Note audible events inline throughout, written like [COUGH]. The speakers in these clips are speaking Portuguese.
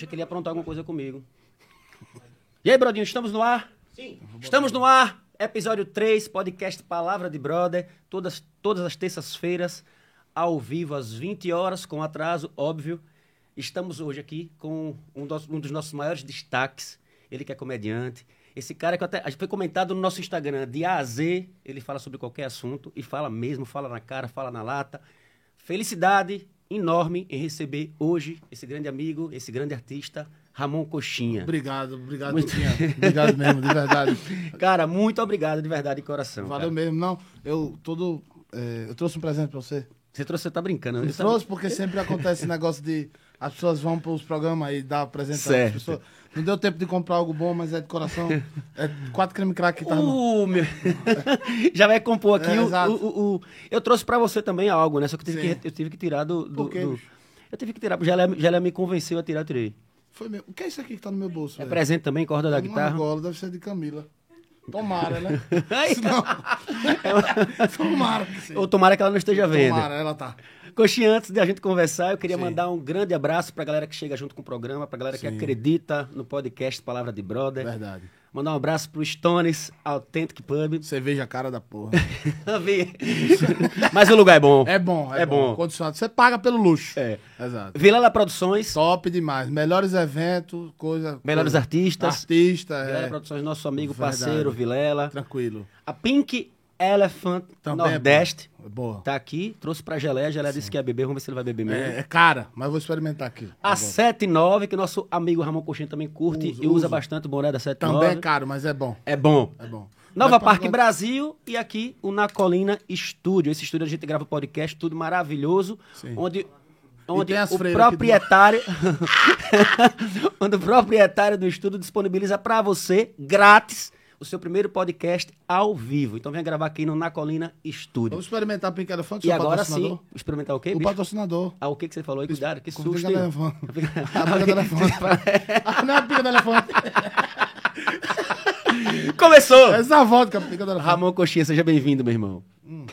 achei que ele ia aprontar alguma coisa comigo. E aí, Brodinho, estamos no ar? Sim. Estamos no ar. Episódio 3, podcast Palavra de Brother. Todas, todas as terças-feiras, ao vivo, às 20 horas, com atraso, óbvio. Estamos hoje aqui com um dos, um dos nossos maiores destaques. Ele que é comediante. Esse cara que até, foi comentado no nosso Instagram, de A a Z, ele fala sobre qualquer assunto e fala mesmo, fala na cara, fala na lata. Felicidade enorme em receber hoje esse grande amigo, esse grande artista, Ramon Coxinha. Obrigado, obrigado, Coxinha. obrigado mesmo, de verdade. [LAUGHS] Cara, muito obrigado de verdade de coração. Valeu cara. mesmo. Não, eu todo. é, eu trouxe um presente pra você. Você trouxe, você tá brincando. Eu Eu trouxe porque sempre acontece esse negócio de. As pessoas vão para os programas e dá presente Certo. às pessoas. Não deu tempo de comprar algo bom, mas é de coração. É quatro creme crack que tá no. Uh, meu... [LAUGHS] Já vai compor aqui É, o, o- o- Eu trouxe pra você também algo, né? Só que eu tive, Sim. que, eu tive que tirar do. do, quê, do-? Eu tive que tirar, porque já ela me convenceu a tirar, eu tirei. Foi mesmo. O que é isso aqui que tá no meu bolso? É velho? presente também, corda da Uma guitarra. argola, deve ser de Camila. Tomara, né? [LAUGHS] Ai, [LAUGHS] Tomara que sim. Ou tomara que ela não esteja vendo. Tomara, ela tá. Coxinha, antes de a gente conversar, eu queria Sim. mandar um grande abraço pra galera que chega junto com o programa, pra galera que Sim. acredita no podcast Palavra de Brother. Verdade. Mandar um abraço pro Stones Authentic Pub. [LAUGHS] Cerveja cara da porra. Mas o lugar é bom. É bom, é, É bom. bom. Você paga pelo luxo. É. Exato. Vilela Produções, Top demais. Melhores eventos, coisa. Melhores coisa. artistas. Artista, Vilela é. Produções, nosso amigo, Verdade. parceiro, Vilela. Tranquilo. A Pink Elephant Também é Nordeste. É boa. tá aqui, trouxe pra Geleia. A Geleia disse que ia beber, vamos ver se ele vai beber mesmo. É, é cara, mas vou experimentar aqui. A Tá bom. 79, que o nosso amigo Ramon Coxinha também curte Uso, e usa uso. bastante o boné da 79. Também é caro, mas é bom. É bom. É bom. Nova Mas Parque Brasil e aqui o Na Colina Estúdio. Esse estúdio a gente grava podcast, tudo maravilhoso, Sim. onde onde o aqui do proprietário [LAUGHS] onde o proprietário do estúdio disponibiliza para você grátis o seu primeiro podcast ao vivo. Então venha gravar aqui no Na Colina Estúdio. Vamos experimentar Pink Elefante, E seu agora sim, experimentar o quê? O bicho? patrocinador. Ah, o que que você falou aí? Cuidado, que susto. [LAUGHS] pica do. A pica [LAUGHS] do elefante. [LAUGHS] Ah, Não é a pica do elefante. Começou! Essa é a vodka, a pica do elefante. Ramon Coxinha, seja bem-vindo, meu irmão. Hum.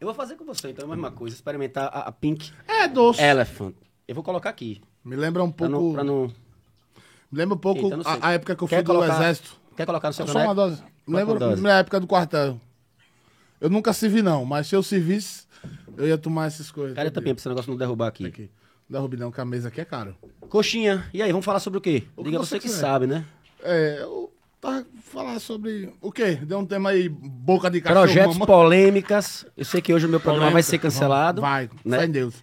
Eu vou fazer com você, então, é a mesma coisa. Experimentar a, a Pink É doce. Elephant. Eu vou colocar aqui. Me lembra um Pra pouco. não, pra não... Me lembra um pouco Eita, a, a época que eu Quer fui do colocar- exército. Quer colocar no seu Só uma dose. Lembra dose. na época do quartel. Eu nunca servi, não, mas se eu servisse, eu ia tomar essas coisas. Cara, também, pra esse negócio não derrubar aqui. Aqui. Não derrube não, que a mesa aqui é caro. Coxinha, e aí, vamos falar sobre o quê? O que Diga você você que sabe, né? É, eu tava falar sobre o quê? Deu um tema aí, boca de cachorro. Projetos mamãe. polêmicas. Eu sei que hoje o meu programa vai Polêmica. ser cancelado. Vai, né? fé em Deus.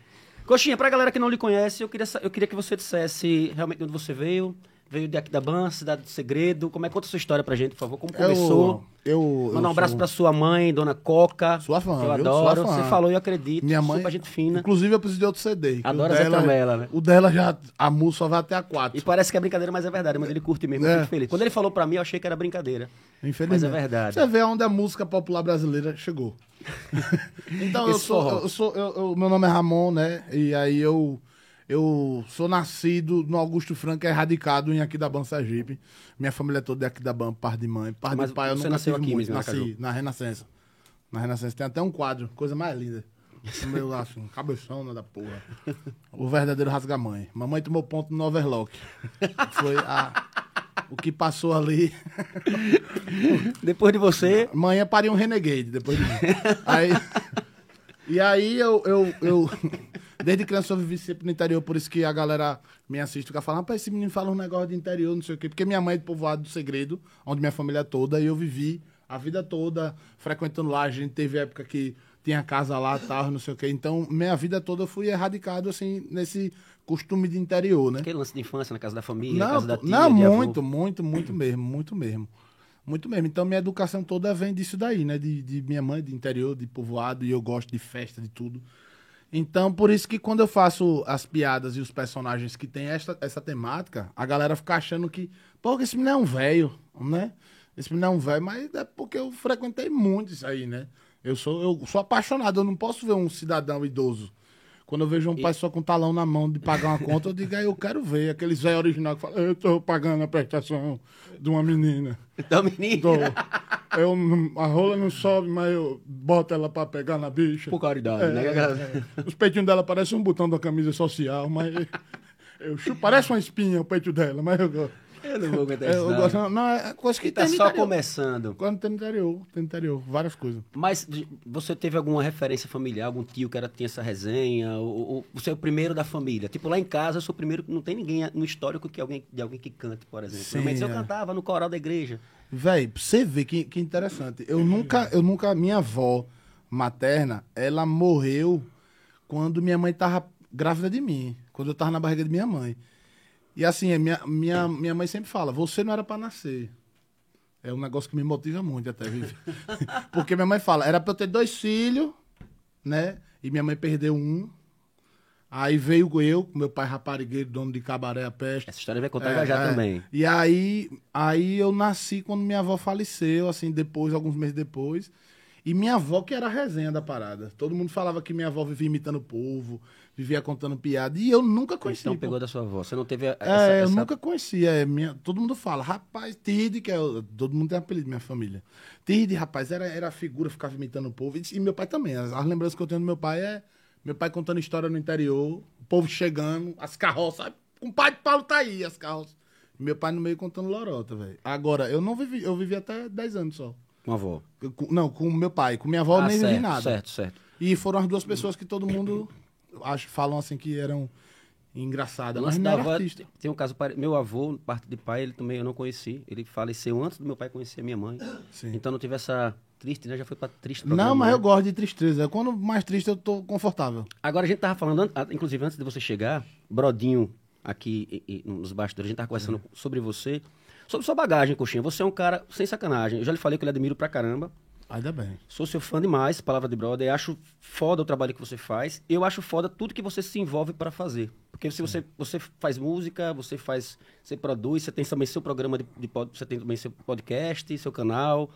Coxinha, pra galera que não lhe conhece, eu queria, eu queria que você dissesse realmente de onde você veio. Veio de Aquidabã, Cidade do Segredo. Como é? Conta a sua história pra gente, por favor. Como começou? Eu, eu, Mandar um eu abraço sou- pra sua mãe, Dona Coca. Sua fã, que Eu viu? adoro. Você falou e eu acredito. Minha mãe. Super gente fina. Inclusive, eu preciso de outro CD. que Adoro dela- Tramela, né? O dela já. A música só vai até a 4. E parece que é brincadeira, mas é verdade. Mas ele curte mesmo, eu É. fico feliz. Quando ele falou pra mim, eu achei que era brincadeira. Infelizmente. Mas é verdade. Você vê onde a música popular brasileira chegou. [LAUGHS] então, eu sou. Eu sou eu, eu- meu nome é Ramon, né? E aí eu. Eu sou nascido no Augusto Franco, é radicado em Aquidabã, Sergipe. Minha família é toda de Aquidabã, par de mãe. Par Mas de pai, eu você nunca nasceu aqui muito. mesmo, Nasci na Renascença. Na Renascença tem até um quadro, coisa mais linda. Meu, assim, cabeção da porra. O verdadeiro rasga-mãe. Mamãe tomou ponto no overlock. Foi a, o que passou ali. Depois de você, Manhã pariu um renegade depois de mim. aí, e aí eu, eu, eu. [LAUGHS] Desde criança eu vivi sempre no interior, por isso que a galera me assiste fica falando, rapaz, esse menino fala um negócio de interior, não sei o quê. Porque minha mãe é de povoado do segredo, onde minha família é toda, e eu vivi a vida toda frequentando lá. A gente teve época que tinha casa lá tal, não sei o quê. Então, minha vida toda eu fui erradicado, assim, nesse costume de interior, né? aquele lance de infância na casa da família, na Não, casa da tia, não muito, muito, muito mesmo, muito mesmo. Muito mesmo. Então, minha educação toda vem disso daí, né? De, de minha mãe, de interior, de povoado, e eu gosto de festa, de tudo. Então, por isso que quando eu faço as piadas e os personagens que tem essa, essa temática, a galera fica achando que, pô, esse menino é um velho, né? Esse menino é um velho, mas é porque eu frequentei muito isso aí, né? Eu sou, eu sou apaixonado, eu não posso ver um cidadão idoso. Quando eu vejo um pai só com talão na mão de pagar uma conta, eu digo, aí eu quero ver. Aqueles velhos original que falam, eu tô pagando a prestação de uma menina. Então, menino, Tô. Eu, a rola não sobe, mas eu boto ela pra pegar na bicha. por caridade, É, né? é, é. Os peitinhos dela parecem um botão da camisa social, mas Eu chupo, parece uma espinha o peito dela, mas eu gosto. Eu não vou aguentar isso. eu não. gosto não, é coisa que Ele tá só interior. começando. Quando tem no interior, tem no interior, várias coisas. Mas você teve alguma referência familiar, algum tio que era, tinha essa resenha? Ou, ou você é o primeiro da família? Tipo, lá em casa eu sou o primeiro, não tem ninguém no histórico que alguém, de alguém que cante, por exemplo. Sim, Mas eu é. cantava no coral da igreja. Véi, pra você ver que, que interessante. Eu nunca, eu nunca, minha avó materna, ela morreu quando minha mãe tava grávida de mim. Quando eu tava na barriga de minha mãe. E assim, a minha, minha, minha mãe sempre fala, você não era pra nascer. É um negócio que me motiva muito até, viver. [LAUGHS] Porque minha mãe fala, era pra eu ter dois filhos, né? E minha mãe perdeu um. Aí veio eu, meu pai raparigueiro, dono de cabaré a peste. Essa história vai contar É, já já é. também. E aí, aí eu nasci quando minha avó faleceu, assim, depois, alguns meses depois. E minha avó que era a resenha da parada. Todo mundo falava que minha avó vivia imitando o povo, vivia contando piada. E eu nunca conheci. Então pegou da sua avó. Você não teve a- É, essa... eu essa- nunca conhecia. É, minha, todo mundo fala, rapaz, Tid, que é. Todo mundo tem apelido, minha família. Tid, rapaz, era, era a figura, ficava imitando o povo. E, e meu pai também. As, as lembranças que eu tenho do meu pai é meu pai contando história no interior, o povo chegando, as carroças? Com o pai de Paulo tá aí, as carroças. Meu pai no meio contando lorota, velho. Agora, eu não vivi, eu vivi até 10 anos só. Com a avó. Eu- com- não, com meu pai. Com minha avó eu Ah, nem certo, vivi nada. certo, certo. E foram as duas pessoas que todo mundo acho, falam assim que eram engraçadas, mas não era artista. tem um caso meu avô, parte de pai, ele também eu não conheci. Ele faleceu antes do meu pai conhecer a minha mãe. Sim. Então não tive essa triste, né? Já foi pra triste Não, programa, mas né? eu gosto de tristeza. Quando mais triste eu tô confortável. Agora a gente tava falando, an- inclusive antes de você chegar, Brodinho aqui e- e nos bastidores, a gente tava conversando Uhum. sobre você, sobre sua bagagem, Coxinha. Você é um cara sem sacanagem. Eu já lhe falei que eu lhe admiro pra caramba. Ainda bem. Sou seu fã demais, Palavra de Brother. Acho foda o trabalho que você faz. Eu acho foda tudo que você se envolve para fazer. Porque se você, você faz música, você faz, você produz, você tem também seu programa de, de pod- você tem também seu podcast, seu canal.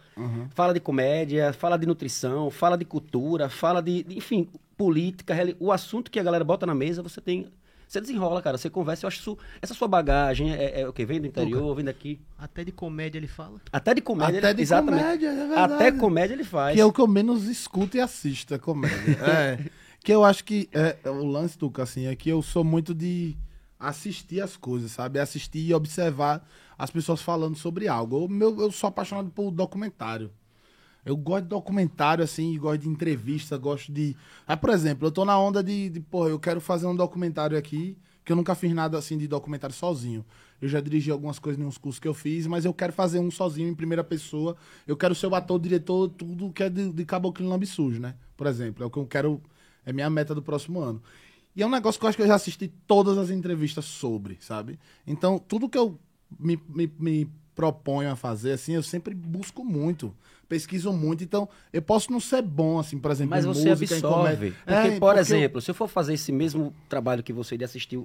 Fala de comédia, fala de nutrição, fala de cultura, fala de, de, enfim, política, o assunto que a galera bota na mesa, você tem você desenrola, cara, você conversa, eu acho isso, essa sua bagagem é, é o que vem do interior, vem daqui. Até de comédia ele fala. Até de comédia, Até ele- de exatamente. comédia, é verdade. Até comédia ele faz. Que é o que eu menos escuto e assisto, é comédia. [LAUGHS] é. Que eu acho que é, é o lance, Tuca, assim, é que eu sou muito de assistir as coisas, sabe? Assistir e observar as pessoas falando sobre algo. Eu, meu, eu sou apaixonado por documentário. Eu gosto de documentário, assim, gosto de entrevista, gosto de. Ah, por exemplo, eu tô na onda de, de, porra, eu quero fazer um documentário aqui, que eu nunca fiz nada assim de documentário sozinho. Eu já dirigi algumas coisas em uns cursos que eu fiz, mas eu quero fazer um sozinho em primeira pessoa. Eu quero ser o ator, diretor, tudo que é de, de Caboclo Lambe Sujo, né? Por exemplo, é o que eu quero. É minha meta do próximo ano. E é um negócio que eu acho que eu já assisti todas as entrevistas sobre, sabe? Então, tudo que eu me, me, me proponho a fazer, assim, eu sempre busco muito, pesquiso muito. Então, eu posso não ser bom, assim, por exemplo, Mas em você música, absorve. Porque, É, por porque eu- exemplo, se eu for fazer esse mesmo trabalho que você de assistir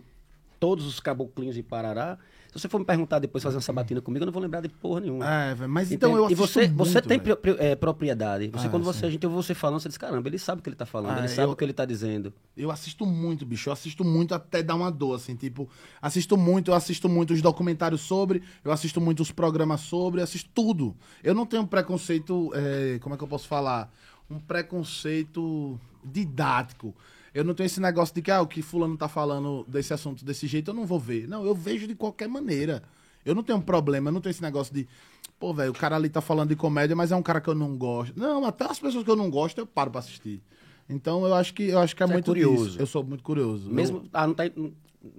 todos os caboclinhos de Parará, se você for me perguntar depois fazer uma sabatina comigo, eu não vou lembrar de porra nenhuma. É, velho, mas então Entende? eu e você, você muito, tem pri- pri- é, propriedade. Você, Ah, quando você, sim. a gente ouve você falando, você diz, caramba, ele sabe o que ele tá falando, Ah, ele sabe eu- o que ele tá dizendo. Eu assisto muito, bicho. Eu assisto muito até dar uma dor, assim, tipo, assisto muito, eu assisto muito os documentários sobre, eu assisto muito os programas sobre, eu assisto tudo. Eu não tenho um preconceito, é, como é que eu posso falar? Um preconceito didático. Eu não tenho esse negócio de que, ah, o que fulano tá falando desse assunto desse jeito, eu não vou ver. Não, eu vejo de qualquer maneira. Eu não tenho um problema, eu não tenho esse negócio de, pô, velho, o cara ali tá falando de comédia, mas é um cara que eu não gosto. Não, até as pessoas que eu não gosto, eu paro pra assistir. Então eu acho que eu acho que é Você é muito curioso. disso. Eu sou muito curioso. Mesmo, ah, não, tá,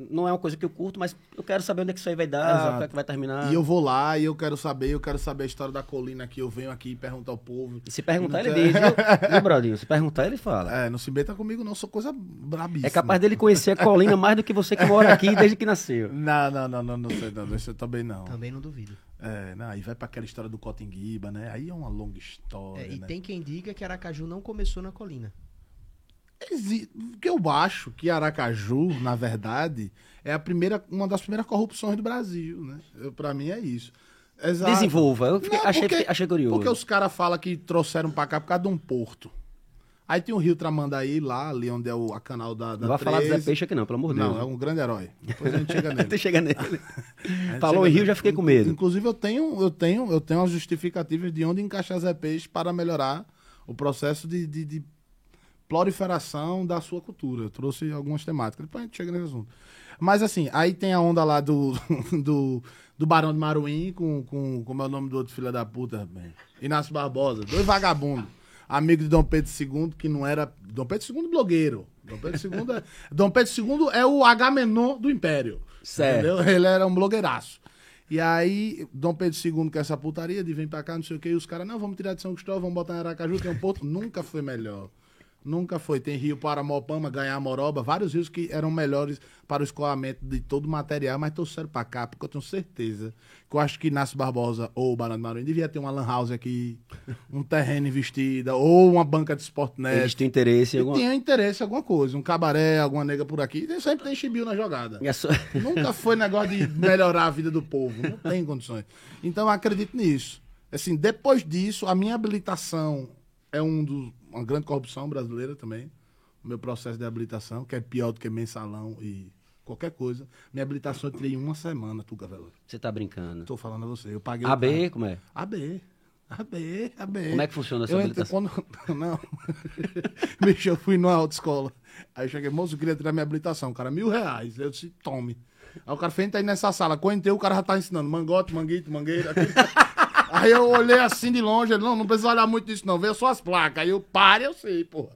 não é uma coisa que eu curto, mas eu quero saber onde é que isso aí vai dar, Exato. como é que vai terminar. Eu, e eu vou lá e eu quero saber, eu quero saber a história da colina aqui, eu venho aqui e pergunto ao povo. E se perguntar, ele diz, viu, [LAUGHS] viu, Brodinho? Se perguntar, ele fala. É, não se meta comigo não, sou coisa brabíssima. É capaz dele conhecer a Colina mais do que você que mora aqui desde que nasceu. [LAUGHS] Não, não, não, não, não sei não, isso eu também não. Também não duvido. É, não, aí vai pra aquela história do Cotinguiba, né? Aí é uma longa história, É, e né? tem quem diga que Aracaju não começou na colina. Porque eu acho que Aracaju, na verdade, é a primeira, uma das primeiras corrupções do Brasil, né? Pra mim é isso. Exato. Desenvolva. Eu fiquei- Não, achei, porque- achei curioso. Porque os caras falam que trouxeram pra cá por causa de um porto. Aí tem o Rio Tramandaí lá, ali onde é o a canal da, da Não vai falar do Zé 13. Peixe aqui não, pelo amor de Deus. Não, é um grande herói. Depois a gente chega [LAUGHS] nele. Chega nele. [LAUGHS] Falou em Rio, nele. já fiquei com medo. Inclusive, eu tenho, eu tenho, eu tenho as justificativas de onde encaixar Zé Peixe para melhorar o processo de, de, de proliferação da sua cultura. Eu trouxe algumas temáticas, depois a gente chega nesse assunto. Mas assim, aí tem a onda lá do, [LAUGHS] do, do Barão de Maruim com, com como é o nome do outro filho da puta, bem, Inácio Barbosa, dois vagabundos, amigo de Dom Pedro II, que não era Dom Pedro II blogueiro. Dom Pedro II é, [LAUGHS] Dom Pedro II é o Agamenon do Império. Certo. Entendeu? Ele era um blogueiraço. E aí, Dom Pedro II quer essa putaria de vem pra cá, não sei o que, e os caras, não, vamos tirar de São Cristóvão, vamos botar em Aracaju, tem um porto. [LAUGHS] Nunca foi melhor. Nunca foi. Tem Rio Paramopama, Ganhar Moroba, vários rios que eram melhores para o escoamento de todo o material, mas trouxeram para cá, porque eu tenho certeza que eu acho que Inácio Barbosa ou Barão de Maruim devia ter uma lan house aqui, [LAUGHS] um terreno investida, ou uma banca de esporte Eles net. têm interesse em alguma... tinha interesse em alguma coisa, um cabaré, alguma nega por aqui. E sempre tem chibio na jogada. [LAUGHS] Nunca foi negócio de melhorar a vida do povo. Não tem condições. Então eu acredito nisso. Assim, depois disso, a minha habilitação é um dos, uma grande corrupção brasileira também. O meu processo de habilitação, que é pior do que mensalão e qualquer coisa. Minha habilitação eu tirei em uma semana, Tuca Velho. Você tá brincando. Tô falando a você. Eu paguei o AB, carro. como é? AB. AB, AB. Como é que funciona essa eu entrei, habilitação? quando... [LAUGHS] Não. [LAUGHS] Bicho, eu fui numa autoescola. Aí eu cheguei, moço, eu queria tirar minha habilitação. Cara, mil reais. Eu disse, tome. Aí o cara fez, entra aí nessa sala. Quando entrei, o cara já tá ensinando mangote, manguito, mangueira. aquele- [LAUGHS] Aí eu olhei assim de longe, ele, não, não precisa olhar muito disso não, vê só as placas. Aí eu, pare, eu sei, porra.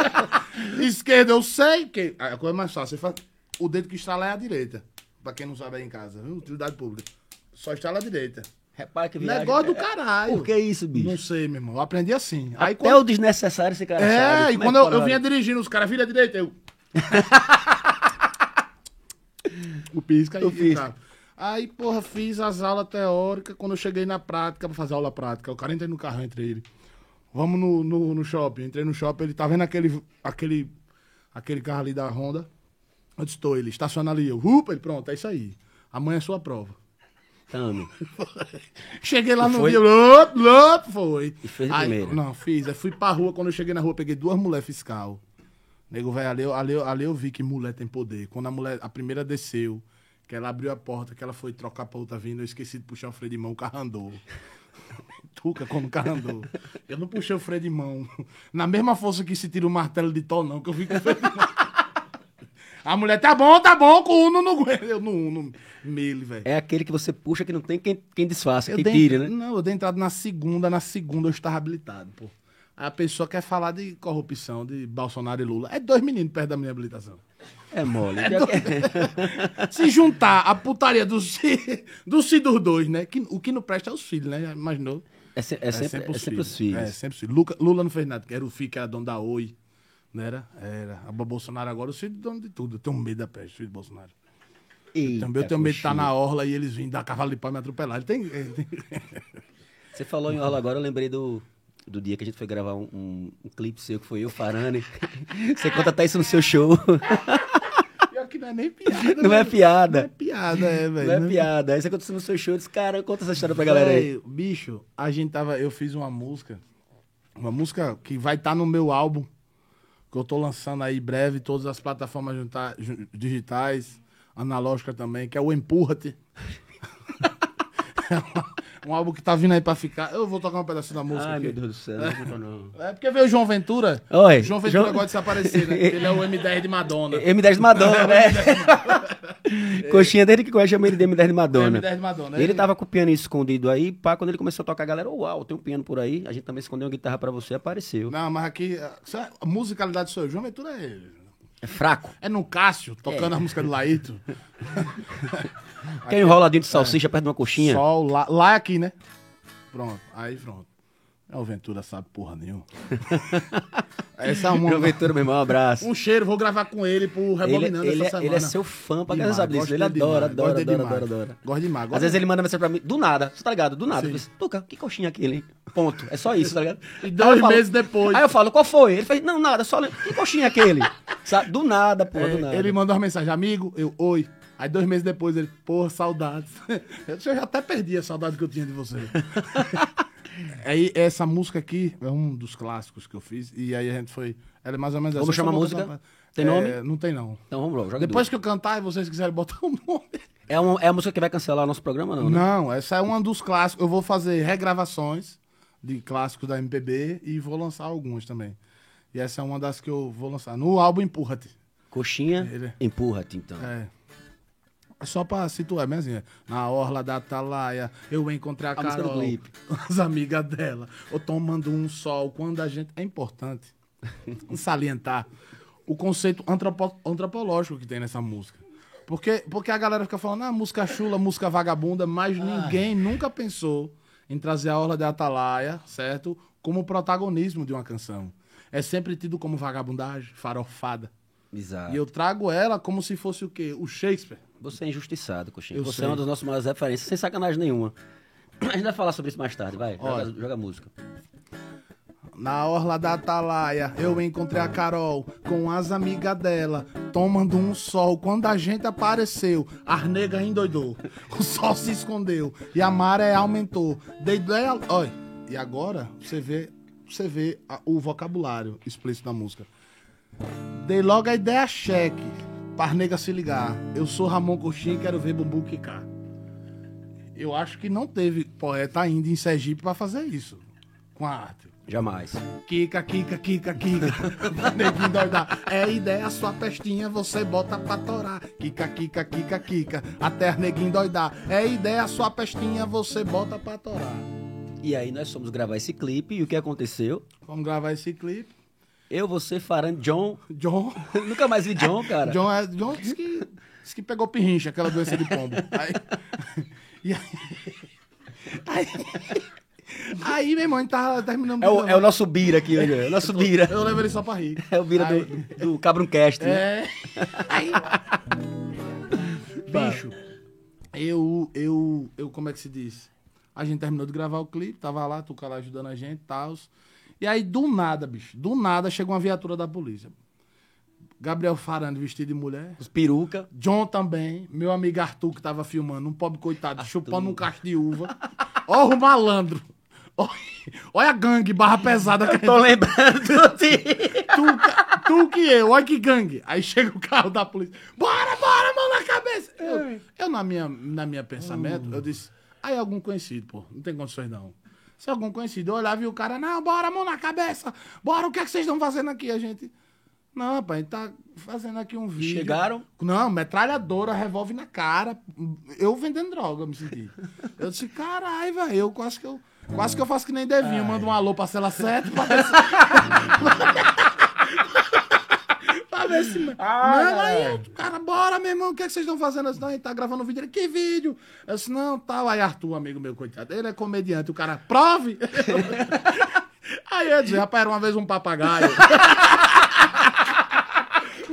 [LAUGHS] Esquerda, eu sei, que a coisa é mais fácil, você faz, o dedo que estrala é a direita. Pra quem não sabe aí em casa, viu? Utilidade pública. Só estrala a direita. Repara que viagem. Negócio do É- caralho. Por que isso, bicho? Não sei, meu irmão. Eu aprendi assim. Aí Até quando... o desnecessário esse cara É, sabe. e Como quando eu, eu vinha dirigindo, os caras, vira direita, eu. [LAUGHS] o pisca aí. O pisca. tá. Aí, porra, fiz as aulas teóricas. Quando eu cheguei na prática, pra fazer aula prática, o cara entrei no carro entre ele. Vamos no, no, no shopping. Entrei no shopping, ele tá vendo aquele, aquele, aquele carro ali da Honda. Eu disse, tô, ele estaciona ali. Eu, upa, ele, pronto, é isso aí. Amanhã é sua prova. Tamo. [LAUGHS] Cheguei lá E no foi? dia, lop, lop, foi. E fez Aí, primeira? Não, fiz. Aí fui pra rua, quando eu cheguei na rua, peguei duas mulheres fiscal. Nego, velho, ali, ali, ali eu vi que mulher tem poder. Quando a mulher, a primeira desceu, que ela abriu a porta, que ela foi trocar pra outra vindo, eu esqueci de puxar o freio de mão, o carro andou. [LAUGHS] Tuca como o carro andou. Eu não puxei o freio de mão. Na mesma força que se tira o martelo de tol, não, que eu vi com o freio de mão. [LAUGHS] A mulher, tá bom, tá bom, com o Uno não aguenta. Eu no Uno, mele, velho. É aquele que você puxa que não tem quem, quem disfaça, Eu quem dei- tire, né? Não, eu dei entrada na segunda, na segunda eu estava habilitado, pô. Aí a pessoa quer falar de corrupção, de Bolsonaro e Lula. É dois meninos perto da minha habilitação. É mole. Pior que- Se juntar a putaria dos dos filhos dos dois, né? Que, o que não presta é os filhos, né? Imaginou? É, se- é sempre, é sempre os filhos. É, sempre os filhos. Luca- Lula não fez nada, que era o filho que era dono da Oi. Não era? Era. A Bolsonaro agora, os filhos dono de tudo. Eu tenho medo da peste, filho de Bolsonaro. Eita, Também eu tenho medo de estar coxinha. na orla e eles virem dar cavalo de pau e me atropelar. Ele tem- Você falou em Orla agora, eu lembrei do, do dia que a gente foi gravar um, um, um clipe seu, que foi eu, Farane. [LAUGHS] Você conta até isso no seu show. [LAUGHS] Pior que não é nem piada. Não né? é piada. Não é piada, é, velho. Não é piada. Aí você conta isso no seu show, eu disse, cara, conta essa história pra galera aí. Bicho, a gente tava. Eu fiz uma música. Uma música que vai estar no meu álbum. Que eu tô lançando aí breve, todas as plataformas digitais, analógica também, que é o Empurra-te. [LAUGHS] um álbum que tá vindo aí pra ficar. Eu vou tocar um pedacinho da música Ai, aqui. meu Deus do céu, não. É porque veio o João Ventura. Oi, João Ventura João- gosta de se aparecer, né? Ele é o M10 de Madonna. [LAUGHS] M10 de Madonna, né? [LAUGHS] Coxinha desde que conhece chama ele de M10 de Madonna. M10 de Madonna. Ele tava com o piano escondido aí, pá, quando ele começou a tocar, a galera, uau, tem um piano por aí. A gente também escondeu uma guitarra pra você, apareceu. Não, mas aqui. A musicalidade sou eu. João Ventura é. É fraco. É no Cássio, tocando É. a música do Laíto. Quer enroladinho de salsicha perto de uma coxinha? Sol, lá, lá é aqui, né? Pronto, aí pronto. É o Ventura sabe porra nenhuma. Essa [LAUGHS] é uma, João Ventura, meu irmão, um abraço. um cheiro, vou gravar com ele pro Ele, Rebobinando ele, essa é, semana. ele é seu fã, pra quem não Demais, sabe disso. Ele adora, demais, adora, adora, adora, demais. adora. Gosto demais. Às vezes ele manda mensagem pra mim, do nada, você tá ligado? Do nada. Sim. Eu disse, Tuca, que coxinha aquele, hein? Ponto. É só isso, tá ligado? [LAUGHS] E dois meses depois. Aí eu falo, qual foi? Ele fez, não, nada, só. Que coxinha aquele? [LAUGHS] Sabe? Do nada, É, do nada. ele mandou uma mensagem, amigo, eu, oi. Aí dois meses depois ele, porra, saudades. Eu já até perdi a saudade que eu tinha de você. Aí essa música aqui é um dos clássicos que eu fiz. E aí a gente foi. Ela é mais ou menos Como assim, chama a música? cantar- Tem É, nome? Não tem não. Então vamos lá, joga Depois que eu cantar e vocês quiserem botar o nome. É, uma, é a música que vai cancelar nosso programa, não, né? Não, essa é uma dos clássicos. Eu vou fazer regravações de clássicos da MPB e vou lançar alguns também. E essa é uma das que eu vou lançar. No álbum Empurra-te. Coxinha, Ele- empurra-te então. É. Só pra situar, mas assim, na orla da Atalaia, eu encontrei a, A Carol, as amigas dela, eu tomando um sol, quando a gente... É importante [LAUGHS] salientar o conceito antropo- antropológico que tem nessa música. Porque, porque a galera fica falando, ah, música chula, música vagabunda, mas ninguém nunca pensou em trazer a orla da Atalaia, certo? Como protagonismo de uma canção. É sempre tido como vagabundagem, farofada. Exato. E eu trago ela como se fosse o quê? O Shakespeare. Você é injustiçado, Coxinha. Eu Você sei. é uma das nossas maiores referências, sem sacanagem nenhuma. A gente vai falar sobre isso mais tarde, vai. Olha. Joga, joga música. Na orla da Atalaia, eu encontrei a Carol com as amigas dela, tomando um sol. Quando a gente apareceu, a nega endoidou. O sol se escondeu e a maré aumentou. Dei ideia. Olha, e agora você vê, você vê a- o vocabulário explícito da música. Dei logo a ideia cheque, para nega se ligar. Eu sou Ramon Coxinha e quero ver Bumbu quicar. Eu acho que não teve poeta ainda em Sergipe para fazer isso com a arte. Jamais. Kika, kika, kika, kika. Neguinho doidar. É ideia, sua pestinha, você bota pra torar. Kika, kika, kika, kika. Até neguinho doidar. É ideia, sua pestinha, você bota pra torar. E aí nós fomos gravar esse clipe e o que aconteceu? Vamos gravar esse clipe. Eu, você, Farand, John. John. [LAUGHS] Nunca mais vi John, cara. John, é, John disse que, disse que pegou pirrincha, aquela doença de pombo. Aí, [LAUGHS] e aí, aí, aí, meu irmão, a gente tava terminando É o, é o nosso Bira aqui, olha. É o nosso Bira. Eu levo ele só pra rir. É o Bira Aí- do, do Cabroncast, né? É. Aí. Bicho, eu, eu, eu, como é que se diz? A gente terminou de gravar o clipe, tava lá, Tuca lá ajudando a gente e tal. E aí, do nada, bicho, do nada chegou uma viatura da polícia. Gabriel Farando vestido de mulher. Os peruca. John também, meu amigo Arthur que tava filmando, um pobre coitado, chupando um cacho de uva. Ó o malandro. Olha a gangue, barra pesada que gente Tô lembrando de... tu, tu que eu, olha que gangue. Aí chega o carro da polícia. Bora, bora, mão na cabeça. Eu, eu na minha, na minha pensamento, eu disse, aí algum conhecido, pô, não tem condições não. Se é algum conhecido, olhava e o cara, não, bora, mão na cabeça. Bora, o que é que vocês estão fazendo aqui? A gente, não, rapaz, a gente tá fazendo aqui um vídeo. Chegaram? Não, metralhadora, revólver na cara. Eu vendendo droga, eu me senti. Eu disse, caralho, velho, eu quase que eu... Quase que eu faço que nem Devinho, mando um alô pra cela 7 pra ver [LAUGHS] se... Ah, não, aí, cara, bora, meu irmão, o que, é que vocês estão fazendo? Eu disse, não, a gente tá gravando um vídeo. Ele, que vídeo? Eu disse, não, tal. Aí Arthur, amigo meu, coitado, ele é comediante, o cara, prove! [LAUGHS] aí eu disse, rapaz, era uma vez um papagaio. [LAUGHS]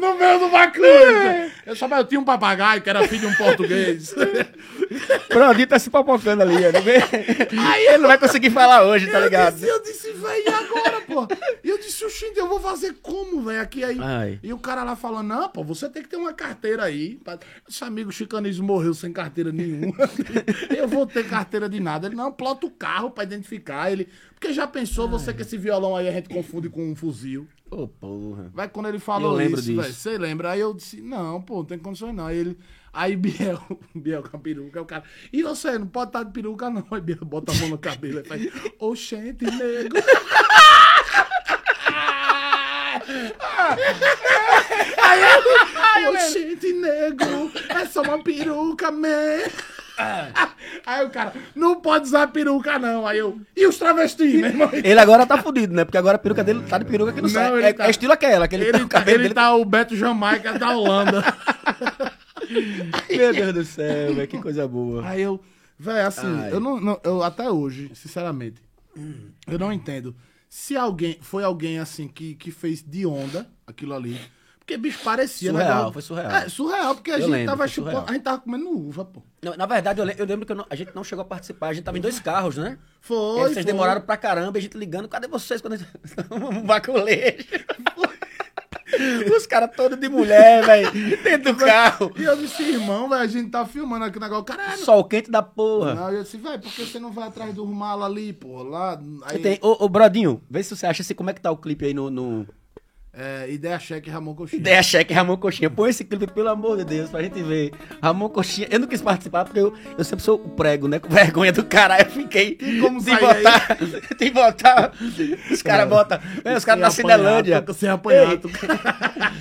No meio do bacana. Eu só eu tinha um papagaio que era filho de um português. [LAUGHS] Pronto, tá se papocando ali? Aí ele não vai conseguir falar hoje, tá ligado? disse, eu disse, velho, e agora, pô? E eu disse, oxente, eu vou fazer como, velho? Aqui aí. Ai. E o cara lá falando, não, pô, você tem que ter uma carteira aí. Esse amigo chicanismo morreu sem carteira nenhuma. [LAUGHS] eu vou ter carteira de nada. Ele, não, plota o carro pra identificar ele. Porque já pensou você que esse violão aí a gente confunde com um fuzil? Ô, porra. Vai quando ele falou Eu lembro isso, disso. Você lembra? Aí eu disse, não, pô, não tem condições não. Aí ele. Aí Biel, [LAUGHS] Biel com a peruca, o cara. E você, não pode estar de peruca, não. Aí Biel bota a mão no cabelo e faz. Oxente, nego. [LAUGHS] Aí ele. Oxente, nego. É só uma peruca, man. Aí o cara, não pode usar peruca, não. Aí eu. E os travestis, meu irmão? Ele agora tá fudido, né? Porque agora a peruca dele tá de peruca que não, Não, sai. É, tá- é estilo aquela, que ele, [LAUGHS] cabelo ele dele tá o Beto Jamaica da Holanda. [LAUGHS] Meu Deus do céu, velho, que coisa boa. Aí eu, velho, assim, Ai. eu não, não- eu até hoje, sinceramente, eu não entendo se alguém, foi alguém assim que, que fez de onda aquilo ali. Porque, bicho, parecia, Surreal, negócio- foi surreal. É, surreal, porque a Eu gente lembro, tava chupando, surreal. a gente tava comendo uva, pô. Não, na verdade, eu, eu lembro que eu não- a gente não chegou a participar. A gente tava em dois carros, né? Foi, E aí vocês foi. demoraram pra caramba, a gente ligando. Cadê vocês quando a gente... [LAUGHS] um baculejo? Os caras todos de mulher, velho, dentro do carro. E eu disse, irmão, velho, a gente tá filmando aqui o negócio. Cara, Sol quente da porra. não, eu disse, velho, por que você não vai atrás dos malos ali, pô? Lá, aí... Tem, ô, ô, Brodinho, vê se você acha assim, como é que tá o clipe aí no, no, É, ideia cheque Ramon Coxinha. Ideia cheque Ramon Coxinha. Põe esse clipe, pelo amor de Deus, pra gente ver. Ramon Coxinha. Eu não quis participar porque eu, eu sempre sou o prego, né? Com vergonha do caralho. Eu fiquei. como tem botar. Tem que botar. Os caras botam. É, os caras da apanhar, Cinelândia. Sem. Ei. tu- [LAUGHS]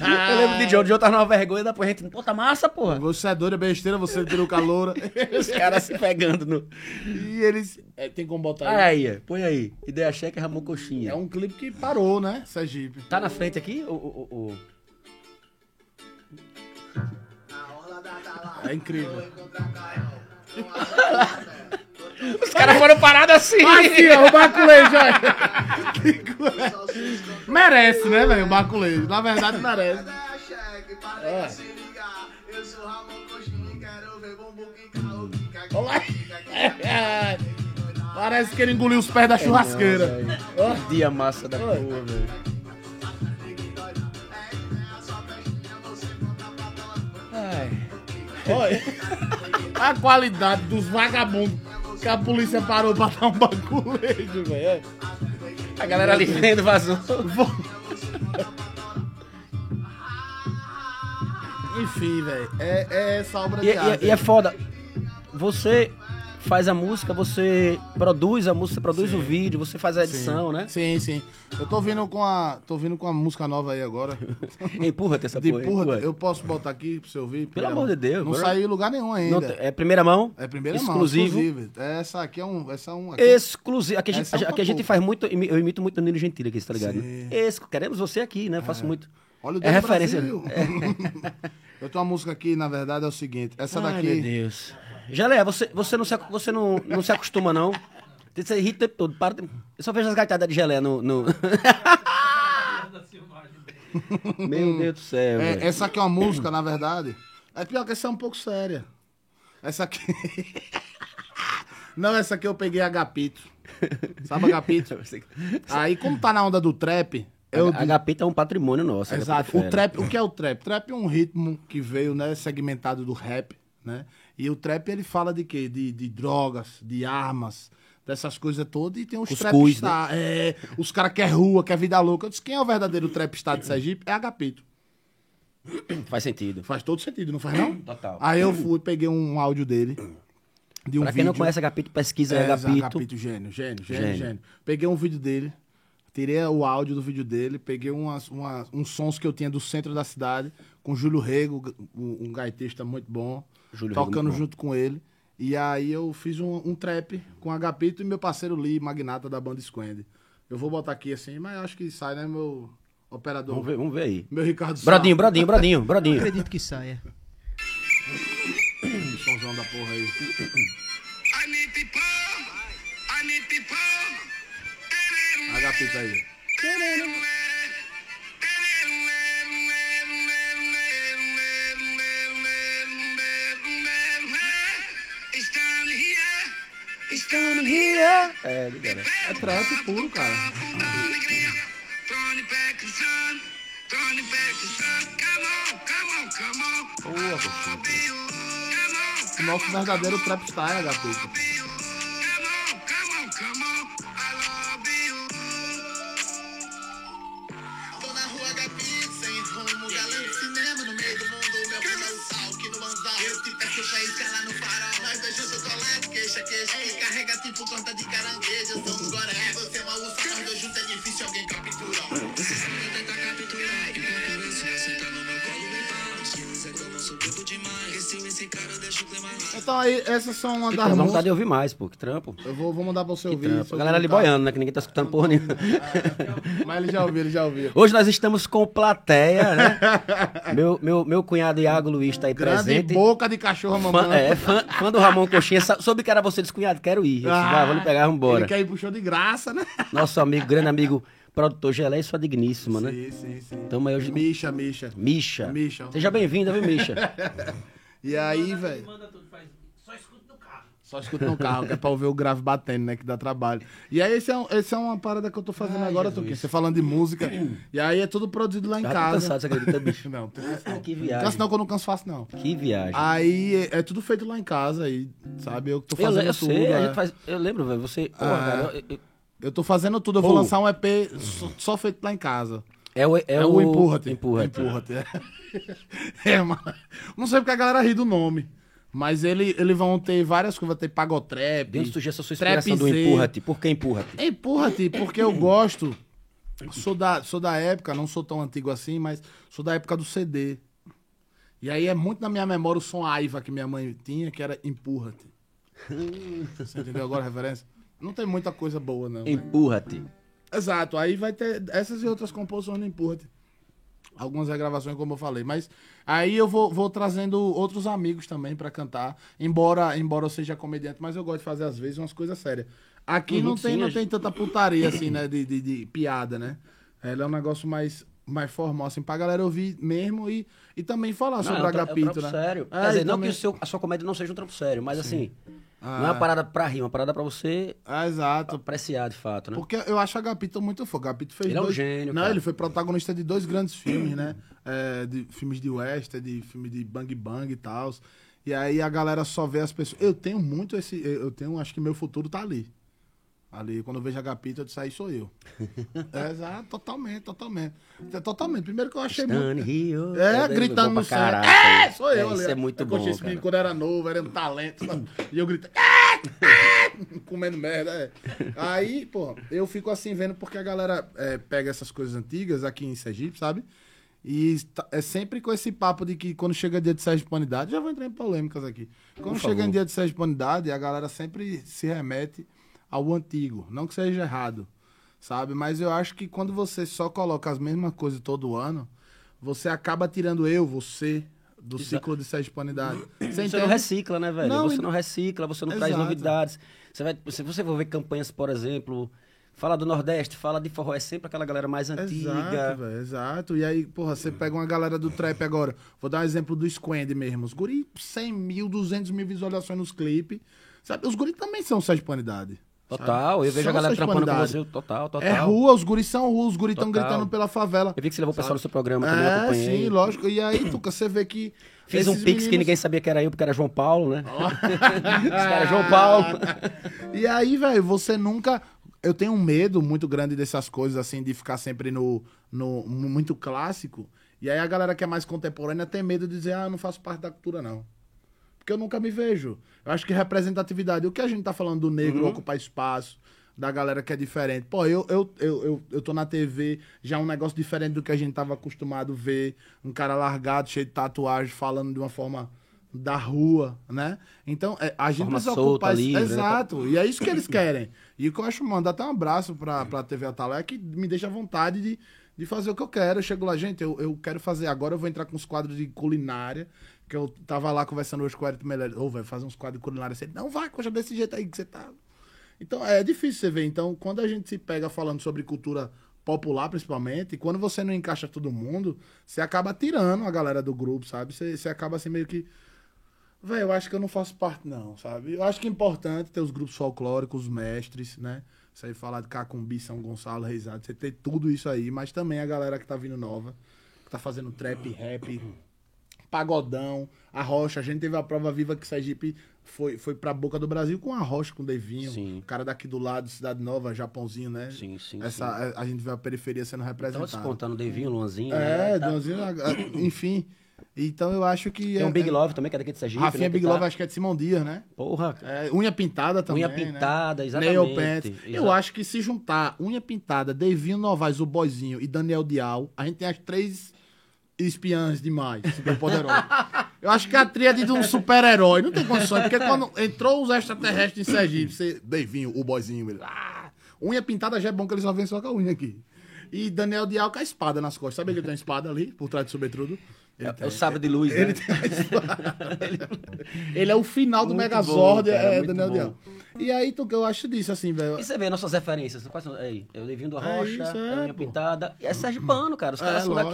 Eu lembro de John. O John tava numa vergonha, depois a gente. Pô, tá massa, porra. Você é doido, é besteira, você tirou caloura. [LAUGHS] Os caras se pegando no. e eles. É, tem como botar aí. Aí, põe aí. Ideia cheque Ramon Coxinha. É um clipe que parou, né, Sergipe? Tá na frente aqui? O, o, o, É incrível. [LAUGHS] Os caras foram parados assim. Aqui, ó, o baculejo, olha. [LAUGHS] Que coisa. Merece, né, velho, o baculejo. Na verdade, merece. É. Olá. [LAUGHS] Parece que ele engoliu os pés da churrasqueira. Ó, dia massa da porra, velho. Ai. Olha. A qualidade dos vagabundos que a polícia parou pra dar um baculejo, velho. A galera ali vendo vazou. Enfim, velho. É, é essa obra E, de e- arte. e é foda. Você faz a música, você produz a música, você produz o vídeo, você faz a edição, né? Sim, sim. Eu tô vindo com a. tô vindo com a música nova aí agora. [LAUGHS] Empurra-te essa porra. porra, empurra. eu posso botar aqui pra você ouvir? Pelo amor de Deus, Não saiu em lugar nenhum Não ainda. tem- é primeira mão? É primeira exclusivo. mão, exclusivo. Essa aqui é um. Essa é um aqui- Exclusivo. Aqui a gente, é um aqui a gente faz muito. Eu imito muito Danilo Gentili aqui, tá ligado? Sim. Queremos você aqui, né? Eu faço muito. Olha o É referência. Brasil. [LAUGHS] [LAUGHS] Eu tenho uma música aqui, na verdade, é o seguinte. Essa Ai, meu daqui. Deus. Geleia, você, você, não, se, você não, não se acostuma, não? Você irrita o tempo todo. Para, eu só vejo as gaitadas de geleia no. no... [LAUGHS] Meu Deus do céu. É, essa aqui é uma música, na verdade. É pior que essa é um pouco séria. Essa aqui. [LAUGHS] Não, essa aqui eu peguei Agapito. Sabe Agapito? [LAUGHS] Aí, como tá na onda do trap, eu. A HP é um patrimônio nosso. Exato. O trap, o que é o trap? Trap é um ritmo que veio, né, segmentado do rap, né? E o trap ele fala de quê? De, de drogas, de armas, dessas coisas todas. E tem os Cuscuz, trapstar, é, os caras que é rua, que é vida louca. Eu disse, quem é o verdadeiro trapstar de Sergipe? É Agapito. Faz sentido. Faz todo sentido, não faz não? [COUGHS] Total. Aí eu fui, peguei um áudio dele. De um pra quem vídeo. não conhece Agapito, pesquisa é, Agapito. Agapito, gênio, gênio, gênio, Gênio. gênio, Peguei um vídeo dele, tirei o áudio do vídeo dele, peguei umas, umas, uns sons que eu tinha do centro da cidade, com Júlio Rego, um, gaitista muito bom, Júlio Rego, tocando muito bom. junto com ele. E aí eu fiz um, um trap com Agapito e meu parceiro Lee, magnata da banda Squend. Eu vou botar aqui assim, mas acho que sai, né, meu operador? Vamos ver, vamos ver aí. Meu Ricardo Sá. Brodinho, brodinho, brodinho, brodinho. Acredito que saia. [COUGHS] Que somzão da porra aí. Agapito aí. É, ligado. É trap puro, cara. Throwing it back to sun, throwing it Então aí, essas são uma das dá vontade músicas. de ouvir mais, pô. Que trampo. Eu vou, vou mandar pra você Que ouvir. trampo. A galera ali boiando, né? Que ninguém tá escutando porra nenhuma. [LAUGHS] Mas ele já ouviu, ele já ouviu. Hoje nós estamos com plateia, né? [LAUGHS] meu, meu, meu cunhado Iago Luiz tá aí Grande presente. boca de cachorro mamãe. É, fã, fã do Ramon Coxinha. Soube que era você descunhado, quero ir. Eu disse, vai, vamos pegar, vamos embora. Ele quer ir pro show de graça, né? [LAUGHS] Nosso amigo, grande amigo, produtor Gelé e sua digníssima, né? Sim, sim, sim. Tamo aí hoje. Misha, Misha. Misha. Misha. Seja bem-vinda, viu, Misha? E aí, velho. Só escuta no carro, que é pra ouvir o grave batendo, né? Que dá trabalho. E aí, esse é, um- esse é uma parada que eu tô fazendo agora, Tuquinho. Você falando de música. E aí é tudo produzido lá em Já tô casa. cansado, você acredita, bicho? Não, tem canso não. Que Canso viagem. não, que eu não canso fácil, não. Que viagem. Aí é, é tudo feito lá em casa, aí, sabe? Eu que tô eu, fazendo eu tudo. sei, a é. gente faz, eu lembro, velho, você... Pô, Ah. cara, eu- eu- Eu tô fazendo tudo, eu vou Pô. lançar um EP só, só feito lá em casa. É o, é É, o, Empurra-te. Empurra-te. Empurra-te. É, [LAUGHS] É, mano. Não sei porque a galera ri do nome. Mas ele, eles vão ter várias coisas. Vai ter pagotrap. De onde surgiu essa sua inspiração do empurra-te? Por que empurra-te? Empurra-te, porque eu gosto. Sou da, sou da época, não sou tão antigo assim, mas sou da época do CD. E aí é muito na minha memória o som Aiva que minha mãe tinha, que era Empurra-te. [LAUGHS] Você entendeu agora a referência? Não tem muita coisa boa, não. né? Exato, aí vai ter essas e outras composições no Empurra-te. Algumas regravações, como eu falei. Mas aí eu vou, vou trazendo outros amigos também pra cantar. Embora, embora eu seja comediante, mas eu gosto de fazer às vezes umas coisas sérias. Aqui Uhum, não, tem, sim, não a tem tanta putaria assim, né? De, de, de piada, né? Ela é um negócio mais, mais formal, assim, pra galera ouvir mesmo e, e também falar sobre Não, o é um Agapito, é um né? sério. É, Quer dizer, não também- que o seu, a sua comédia não seja um trampo sério, mas assim, Ah, não é uma parada pra rir, é uma parada pra você Ah, exato. Apreciar de fato, né? Porque eu acho a Agapito muito foda. Agapito fez Ele é um dois... gênio, Não, cara. ele foi protagonista de dois grandes filmes, né? É, de filmes de western, de filme de bang bang e tal. E aí a galera só vê as pessoas... Eu tenho muito esse... Eu tenho... Acho que meu futuro tá ali. Ali, quando eu vejo Agapito, eu disse, aí sou eu. [LAUGHS] é, totalmente, totalmente. É, Totalmente. Primeiro que eu achei muito... Stanley Rio. É, bom gritando pra no céu. É, sou eu ali. Isso é muito Eu bom, esse menino quando era novo, era um talento. sabe? E eu grito. "É, é", Comendo merda, é. Aí, pô, eu fico assim vendo porque a galera é, pega essas coisas antigas aqui em Sergipe, sabe? E tá- é sempre com esse papo de que quando chega dia de Sergipanidade, já vou entrar em polêmicas aqui. Quando Por chega favor. em dia de Sergipanidade, a galera sempre se remete ao antigo. Não que seja errado, sabe? Mas eu acho que quando você só coloca as mesmas coisas todo ano, você acaba tirando eu, você, do Exa- ciclo de Sergipanidade. [CLEARS THROAT] Você Você entende? não recicla, né, velho? Não, você e- não recicla, você não traz Exato. novidades. Você vai, se você for ver campanhas, por exemplo, fala do Nordeste, fala de forró, é sempre aquela galera mais antiga. Exato, velho, exato. E aí, porra, você pega uma galera do trap agora. Vou dar um exemplo do Squend mesmo. Os guri, 100 mil, 200 mil visualizações nos clipes. Sabe? Os guri também são Sergipanidade. Total, eu vejo São a galera trampando com você. Total, total. É rua, os guris são rua, os guris estão gritando pela favela. Eu vi que você levou o pessoal do seu programa também, É, acompanhei. sim, lógico. E aí, Tuca, você vê que. Fiz um pix que meninos- ninguém sabia que era eu, porque era João Paulo, né? Os [LAUGHS] caras, João Paulo. [LAUGHS] E aí, velho, você nunca. Eu tenho um medo muito grande dessas coisas, assim, de ficar sempre no, no muito clássico. E aí a galera que é mais contemporânea tem medo de dizer, ah, eu não faço parte da cultura, não. Porque eu nunca me vejo. Eu acho que representatividade, o que a gente tá falando do negro ocupar espaço, da galera que é diferente. Pô, eu, eu, eu, eu, eu tô na TV, já é um negócio diferente do que a gente tava acostumado a ver. Um cara largado, cheio de tatuagem, falando de uma forma da rua, né? Então, é, a gente Forma precisa solta, ocupar esse- livre, né? Exato. E é isso que eles [COUGHS] querem. E o que eu acho, mano, dá até um abraço pra, pra TV Atalé que me deixa à vontade de, de fazer o que eu quero. Eu chego lá, gente, eu, eu quero fazer. Agora eu vou entrar com os quadros de culinária. Que eu tava lá conversando hoje com o Eric Melhor. Ô, velho, fazer uns quadros de culinária. Você, não vai, coisa desse jeito aí que você tá. Então, é difícil você ver. Então, quando a gente se pega falando sobre cultura popular, principalmente, e quando você não encaixa todo mundo, você acaba tirando a galera do grupo, sabe? Você, você acaba assim meio que. Velho, eu acho que eu não faço parte, não, sabe? Eu acho que é importante ter os grupos folclóricos, os mestres, né? Isso aí falar de Cacumbi, São Gonçalo, Reisado, você ter tudo isso aí, mas também a galera que tá vindo nova, que tá fazendo trap, rap, pagodão, a rocha. A gente teve a prova viva que Sergipe foi, foi pra boca do Brasil com a rocha, com o Devinho. Sim. O cara daqui do lado, Cidade Nova, Japãozinho, né? Sim, sim, Essa, A, a gente vê a periferia sendo Tava representada. descontando o Devinho, Luanzinho. É, né? Tá- a- enfim. Então eu acho que. Tem um é- Big é- Love também, que é daqui de Sergipe. Rafinha né, Big tá- Love, acho que é de Simão Dias, né? Porra, É, unha pintada também. Unha pintada, né? exatamente. Nail Pants. Eu acho que se juntar unha pintada, Devinho Novaes, o Boizinho e Daniel Dial, a gente tem as três espiãs demais, super poderosos. Eu acho que a tríade de um super-herói não tem condições, porque quando entrou os extraterrestres em Sergipe, você, Devinho, o Boizinho, ele, ah, unha pintada já é bom que eles só vêm só com a unha aqui. E Daniel Dial com a espada nas costas. Sabe que ele tem uma espada ali, por trás do sobretrudo? Ele É, tem. o sábio de luz, Ele né? espada. ele é o final do Muito Megazord, bom, cara, é Daniel. Dial. E aí, tu, eu acho disso, assim, velho. E você vê nossas referências. Quais são? Aí, eu Devinho do É Rocha, isso, é, a Unha pô. Pintada. E é Sergipano, cara. Os É, caras são lógico.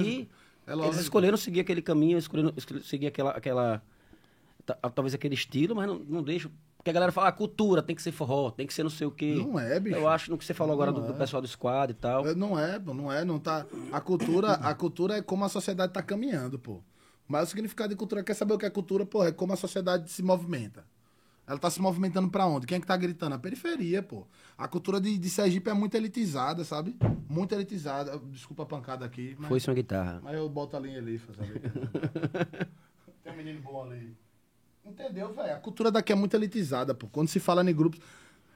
É. Eles escolheram seguir aquele caminho, escolheram, seguir aquela, aquela. ta- Talvez aquele estilo, mas não, não deixam. Porque a galera fala, ah, cultura, tem que ser forró, tem que ser não sei o quê. Não é, bicho. Eu acho no que você falou agora Não do, do é. pessoal do squad e tal. É, Não é, não é, não tá. A cultura, a cultura é como a sociedade tá caminhando, pô. Mas o significado de cultura, quer saber o que é cultura, pô, é como a sociedade se movimenta. Ela tá se movimentando pra onde? Quem é que tá gritando? A periferia, pô. A cultura de, de Sergipe é muito elitizada, sabe? Muito elitizada. Desculpa a pancada aqui. Mas, Foi uma guitarra. mas eu boto a linha ali, sabe? [LAUGHS] Tem um menino bom ali. Entendeu, velho? A cultura daqui é muito elitizada, pô. Quando se fala em grupos.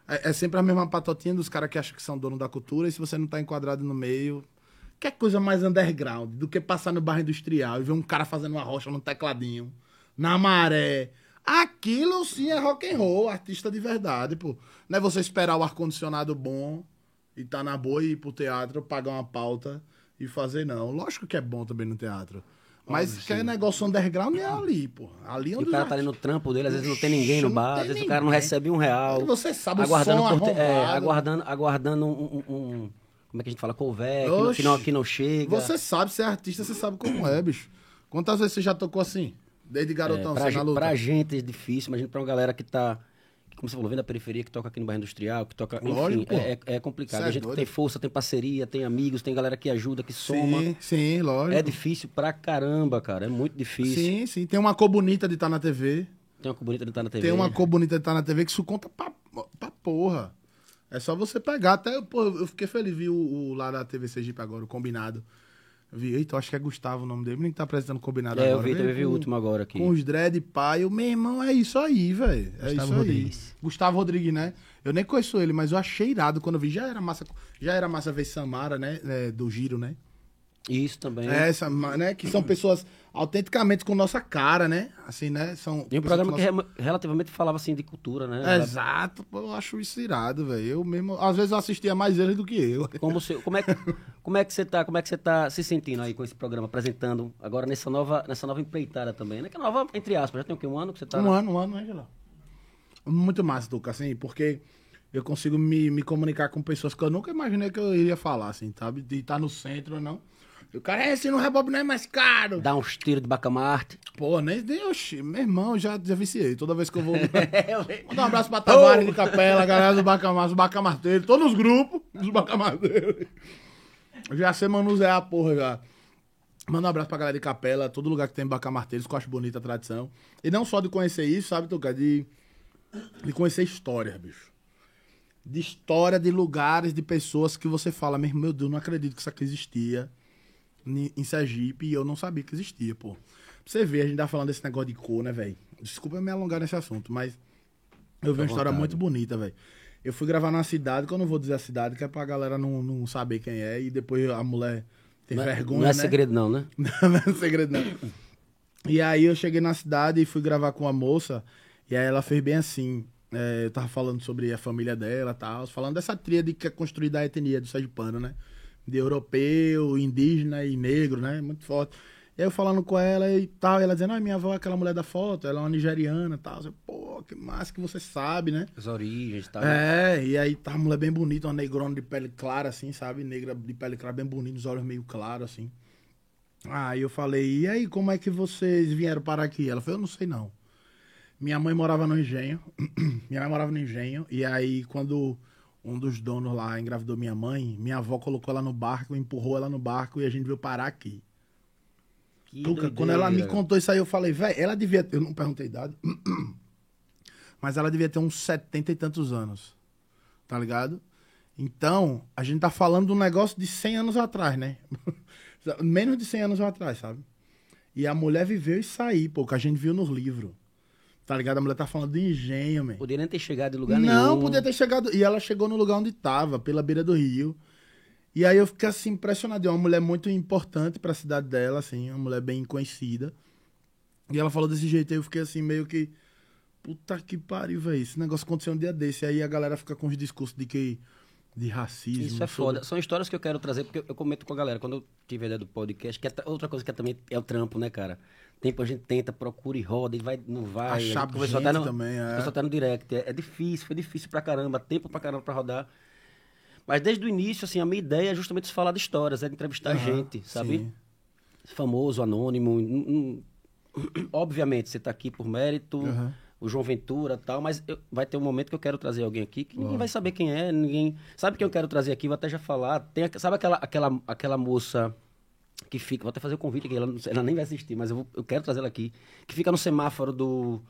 É, é sempre a mesma patotinha dos caras que acham que são dono da cultura, e se você não tá enquadrado no meio. Que coisa mais underground do que passar no bairro industrial e ver um cara fazendo uma rocha no tecladinho, na maré. Aquilo sim é rock and roll, artista de verdade, pô. Não é você esperar o ar-condicionado bom e tá na boa e ir pro teatro, pagar uma pauta e fazer, não. Lógico que é bom também no teatro. Mas que é negócio underground é ali, pô. Ali é onde o cara tá ali no trampo dele, às vezes não tem ninguém no bar, às vezes o cara não ninguém. recebe um real. Você sabe, o aguardando, som por é, aguardando, aguardando um, um- um- Como é que a gente fala? Couvé, que, que não, que não chega. Você sabe, você é artista, você sabe como é, bicho. Quantas vezes você já tocou assim? Desde É, garotão, pra, você gen- na luta? pra gente é difícil, imagina pra uma galera que tá. que, Como você falou, vem da periferia, que toca aqui no bairro industrial, que toca. Enfim, Lógico, pô. é, é- é complicado. É a gente doido. tem força, tem parceria, tem amigos, tem galera que ajuda, que soma. Sim, sim, lógico. É difícil pra caramba, cara. É muito difícil. Sim, sim. Tem uma cor bonita de estar na TV. Tem uma cor bonita de estar na TV. Tem uma cor bonita de estar na TV que isso conta pra, pra porra. É só você pegar. Até, pô, eu fiquei feliz, vi o, o lá da TV Sergipe agora, o combinado. Eu vi, eita, eu acho que é Gustavo o nome dele, nem que tá apresentando combinado É, eu agora. vi, Veio também vi o com- último agora aqui. Com os dread pai, o meu irmão, é isso aí, velho. É Gustavo isso aí. Rodrigues. Gustavo Rodrigues, né? Eu nem conheço ele, mas eu achei irado quando eu vi. Já era massa, já era massa ver Samara, né? É, do Giro, né? Isso também. É, essa, né? Que são pessoas autenticamente com nossa cara, né? Assim, né? São E um programa que nossa- re- relativamente falava assim de cultura, né? Exato, eu acho isso irado, velho. Eu mesmo, às vezes eu assistia mais ele do que eu. [LAUGHS] Como, você, como, é, que- como é que você tá, como é que você tá se sentindo aí com esse programa, apresentando agora nessa nova, nessa nova empreitada também, né? Que é nova, entre aspas, já tem o quê? Um ano que você tá... Um ano, um ano, Angela. Muito massa, Duca, assim, porque eu consigo me, me comunicar com pessoas que eu nunca imaginei que eu iria falar, assim, sabe? De estar no centro ou não. O cara, é, esse no rebob não é mais caro. Dá uns tiros de bacamarte. Pô, nem, nem oxi, meu irmão, já, já viciei. Toda vez que eu vou. [LAUGHS] Mandar um abraço pra Tavares de Capela, a galera do Bacamar, os Bacamarteiros, todos os grupos dos Bacamarteiros. Já sei manusear a porra já. Manda um abraço pra galera de Capela, todo lugar que tem Bacamarteiros, que eu acho bonita a tradição. E não só de conhecer isso, sabe, Tuca? De, de conhecer histórias, bicho. De história de lugares, de pessoas que você fala, meu Deus, não acredito que isso aqui existia em Sergipe e eu não sabia que existia, pô. Pra você ver, a gente tá falando desse negócio de cor, né, velho? Desculpa me alongar nesse assunto, mas eu vi uma história muito bonita, velho. Eu fui gravar numa cidade, que eu não vou dizer a cidade, que é pra galera não, não saber quem é, e depois a mulher tem Não é, vergonha, não é né? segredo não, né? [LAUGHS] não é segredo, não. E aí eu cheguei na cidade e fui gravar com uma moça, e aí ela fez bem assim. é, eu tava falando sobre a família dela e tal, falando dessa tríade que é construída a etnia do Sergipano, né? De europeu, indígena e negro, né? Muito forte. E aí eu falando com ela e tal, e ela dizendo, ah, minha avó é aquela mulher da foto, ela é uma nigeriana e tal. Eu, Pô, que massa que você sabe, né? As origens e tal. É, e aí tá uma mulher bem bonita, uma negrona de pele clara, assim, sabe? Negra de pele clara, bem bonita, os olhos meio claros, assim. Aí eu falei, e aí, como é que vocês vieram parar aqui? Ela falou, eu não sei não. Minha mãe morava no engenho, [CLEARS THROAT] minha mãe morava no engenho, e aí quando um dos donos lá engravidou minha mãe, minha avó colocou ela no barco, empurrou ela no barco e a gente veio parar aqui. Que Tuca, quando ela me contou isso aí, eu falei, velho, ela devia ter, eu não perguntei a idade, [CLEARS THROAT] mas ela devia ter uns setenta e tantos anos, tá ligado? Então, a gente tá falando de um negócio de 100 anos atrás, né? [LAUGHS] Menos de 100 anos atrás, sabe? E a mulher viveu isso aí, pô, que a gente viu nos livros. Tá ligado? A mulher tá falando de engenho, man. Poderia nem ter chegado em lugar nenhum. Não, podia ter chegado. E ela chegou no lugar onde tava, pela beira do rio. E aí eu fiquei assim impressionado. É uma mulher muito importante pra cidade dela, assim, uma mulher bem conhecida. E ela falou desse jeito aí, eu fiquei assim, meio que. Puta que pariu, velho. Esse negócio aconteceu um dia desse. Aí a galera fica com os discursos de que. De racismo. Isso é sobre- foda. São histórias que eu quero trazer, porque eu comento com a galera. Quando eu tive a ideia do podcast, que é outra coisa que é também é o trampo, né, cara? Tempo a gente tenta, procura e roda, e vai, não vai. Achar A gente até no, também, é. conversou até no direct. É, é difícil, foi difícil pra caramba, tempo pra caramba pra rodar. Mas desde o início, assim, a minha ideia é justamente falar de histórias, é de entrevistar Aham, gente, sabe? sim. Famoso, anônimo. Obviamente, você tá aqui por mérito, Aham. o João Ventura e tal, mas eu- vai ter um momento que eu quero trazer alguém aqui que ninguém vai saber quem é, ninguém. Sabe quem eu quero trazer aqui? Vou até já falar. Tem, sabe aquela, aquela, aquela moça que fica. Vou até fazer o convite aqui, ela, não- ela nem vai assistir, mas eu, vou- eu quero trazer ela aqui. Que fica no semáforo do.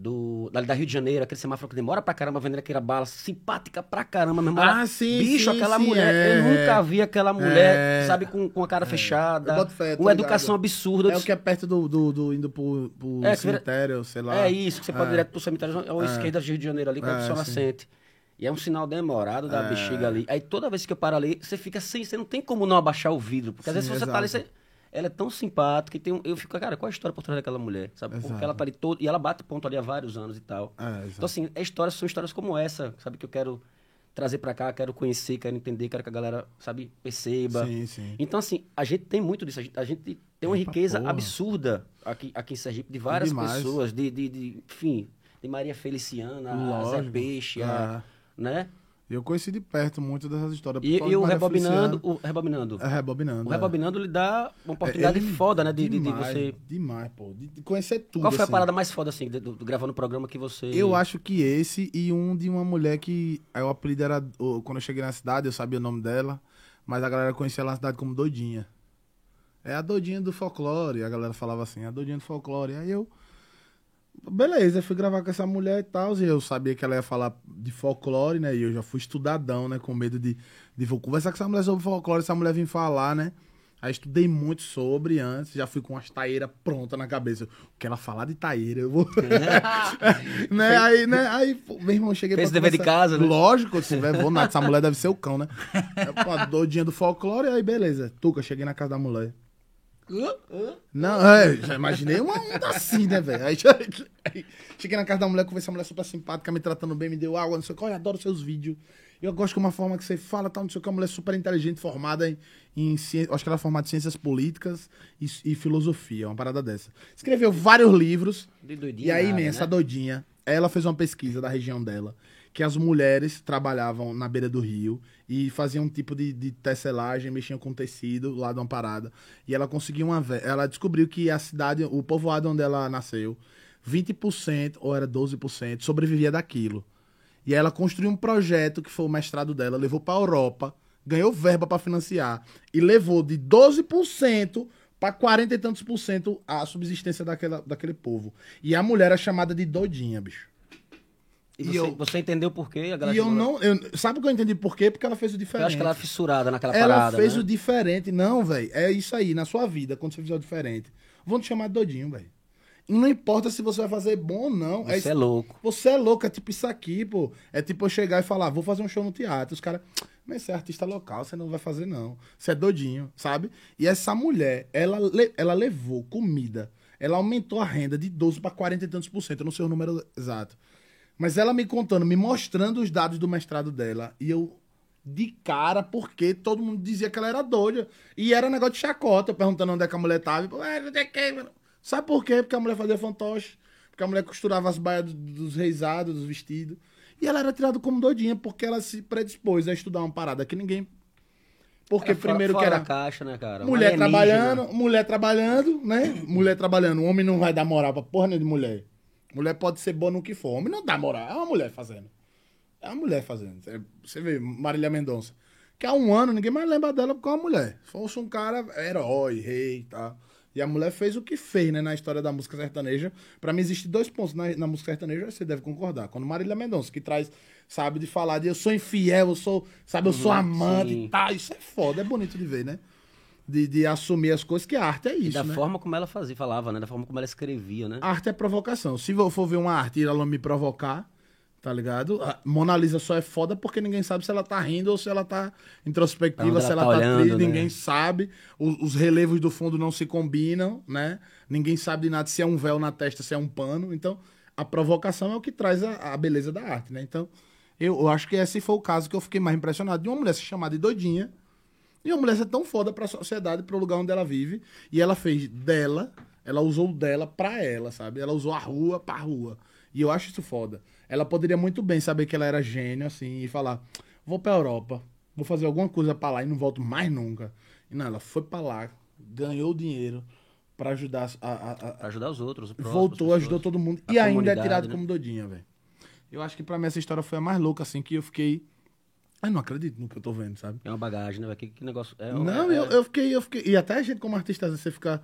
do, da, da Rio de Janeiro, aquele semáforo que demora pra caramba, vendendo aquela bala simpática pra caramba, meu irmão. Ah, sim, Bicho, sim, aquela sim, mulher, é. eu nunca vi aquela mulher, É. sabe, com, com a cara fechada. Eu boto fé, uma ligado. educação absurda. É o que é perto do, do, do indo pro, pro É, cemitério, sei lá. É isso, que você pode ir É. direto pro cemitério, é o É. esquerda do Rio de Janeiro ali, com É, Sol sim. Nascente. E é um sinal demorado da É. bexiga ali. Aí toda vez que eu paro ali, você fica sem, você não tem como não abaixar o vidro. Porque às Sim, vezes você tá ali, exato. você, ela é tão simpática e tem um, eu fico, cara, qual a história por trás daquela mulher? Sabe? Porque Exato. ela tá ali todo, e ela bate ponto ali há vários anos e tal. É, exato. Então assim, é histórias, são histórias como essa, sabe, que eu quero trazer pra cá, quero conhecer, quero entender, quero que a galera, sabe, perceba. Sim, sim. Então, assim, a gente tem muito disso. A gente, a gente tem uma Eita riqueza porra. absurda aqui, aqui em Sergipe, de várias pessoas, de, de, de- enfim, de Maria Feliciana, a Zé Lógico. Peixe, a, né? Eu conheci de perto muito dessas histórias. E, e o Rebobinando, o Rebobinando. É, rebobinando. O é. Rebobinando lhe dá uma oportunidade Ele- foda, né, de, de- de demais, você... Demais, pô. De, de conhecer tudo. Qual foi a assim. parada mais foda, assim, de, do, do- gravando o programa que você... Eu acho que esse e um de uma mulher que. Aí o apelido era. Quando eu cheguei na cidade, eu sabia o nome dela, mas a galera conhecia ela na cidade como Doidinha. É a doidinha do folclore. A galera falava assim, a doidinha do folclore. Aí eu. Beleza, fui gravar com essa mulher e tal. E eu sabia que ela ia falar de folclore, né? E eu já fui estudadão, né? Com medo de, de vou conversar com essa mulher sobre folclore, essa mulher vir falar, né? Aí estudei muito sobre antes, já fui com as taeiras prontas na cabeça. O que ela falar de taeira, eu vou. [LAUGHS] [LAUGHS] né? Aí, né? Aí, pô, meu irmão, cheguei Fez pra dever de casa, né? Lógico, se tiver, vou nada. Essa mulher deve ser o cão, né? [LAUGHS] Eu, Pô, a doidinha do folclore, aí beleza. Tuca, cheguei na casa da mulher. Não, é, já imaginei uma onda assim, né, velho? Aí, aí cheguei na casa da mulher, conversei a mulher super simpática, me tratando bem, me deu água, não sei o que. Olha, adoro seus vídeos. Eu gosto de uma forma que você fala, tal, não sei o que. Uma mulher super inteligente, formada em, em ciência. Acho que ela é formada em ciências políticas e, e filosofia, uma parada dessa. Escreveu vários livros. De doidinha E aí, nada, man, essa né? doidinha, ela fez uma pesquisa da região dela, que as mulheres trabalhavam na beira do rio e faziam um tipo de, de tecelagem, mexiam com tecido lá de uma parada. E ela conseguiu uma. Ela descobriu que a cidade, o povoado onde ela nasceu, 20% ou era 12% sobrevivia daquilo. E ela construiu um projeto que foi o mestrado dela, levou pra Europa, ganhou verba pra financiar e levou de 12% pra 40 e tantos por cento a subsistência daquela, daquele povo. E a mulher é chamada de doidinha, bicho. E você, eu- você entendeu por quê? E eu ela- não. Eu, sabe o que eu entendi por quê? Porque ela fez o diferente. Eu acho que ela é fissurada naquela Ela parada, fez né? o diferente. Não, velho. É isso aí, na sua vida, quando você fizer o diferente. Vão te chamar de doidinho, velho. E não importa se você vai fazer bom ou não. Você isso- é louco. Você é louco, é tipo isso aqui, pô. É tipo eu chegar e falar, vou fazer um show no teatro. Os caras, mas você é artista local, você não vai fazer, não. Você é doidinho, sabe? E essa mulher, ela, ela levou comida. Ela aumentou a renda de 12 para 40 e tantos por cento. Eu não sei o número exato. Mas ela me contando, me mostrando os dados do mestrado dela. E eu, de cara, porque todo mundo dizia que ela era doida. E era negócio de chacota, perguntando onde é que a mulher tava. E, "É, não sei o quê, mano." Sabe por quê? Porque a mulher fazia fantoche. Porque a mulher costurava as baias do- dos reisados, dos vestidos. E ela era tirada como doidinha, porque ela se predispôs a estudar uma parada que ninguém. Porque Era fora- primeiro fora que era caixa, né, cara? Mulher trabalhando, mulher trabalhando, né? mulher trabalhando. O homem não vai dar moral pra porra nem de mulher. Mulher pode ser boa no que for. Homem não dá moral. É uma mulher fazendo. É uma mulher fazendo. É- Você vê, Marília Mendonça. Que há um ano ninguém mais lembra dela porque é uma mulher. Se fosse um cara herói, rei e tal. E a mulher fez o que fez, né, na história da música sertaneja. Pra mim, existem dois pontos na, na música sertaneja, você deve concordar. Quando Marília Mendonça, que traz, sabe, de falar de eu sou infiel, eu sou, sabe, eu sou amante sim. e tal. Isso é foda, é bonito de ver, né? De, de assumir as coisas, que a arte é E isso, da né? forma como ela fazia, falava, né? Da forma como ela escrevia, né? A arte é provocação. Se eu for ver uma arte e ela me provocar, tá ligado? A Mona Lisa só é foda porque ninguém sabe se ela tá rindo ou se ela tá introspectiva, onde se ela ela tá tá, olhando, triste, né? ninguém sabe. O- Os, relevos do fundo não se combinam, né? Ninguém sabe de nada se é um véu na testa, se é um pano. Então, a provocação é o que traz a, a beleza da arte, né? Então, eu, eu acho que esse foi o caso que eu fiquei mais impressionado de uma mulher se chamar de doidinha e uma mulher ser tão foda pra sociedade, pro lugar onde ela vive. E ela fez dela, ela usou dela pra ela, sabe? Ela usou a rua pra rua. E eu acho isso foda. Ela poderia muito bem saber que ela era gênio, assim, e falar: vou pra Europa, vou fazer alguma coisa pra lá e não volto mais nunca. E não, ela foi pra lá, ganhou dinheiro pra ajudar a. a- a- ajudar os outros, os próximos, voltou, ajudou todo mundo. E ainda é tirado né? como doidinha, velho. Eu acho que pra mim essa história foi a mais louca, assim, que eu fiquei. Eu não acredito no que eu tô vendo, sabe? É uma bagagem, né? Que, que negócio. É, Não, é- eu, eu fiquei, eu fiquei. E até a gente, como artista, você fica.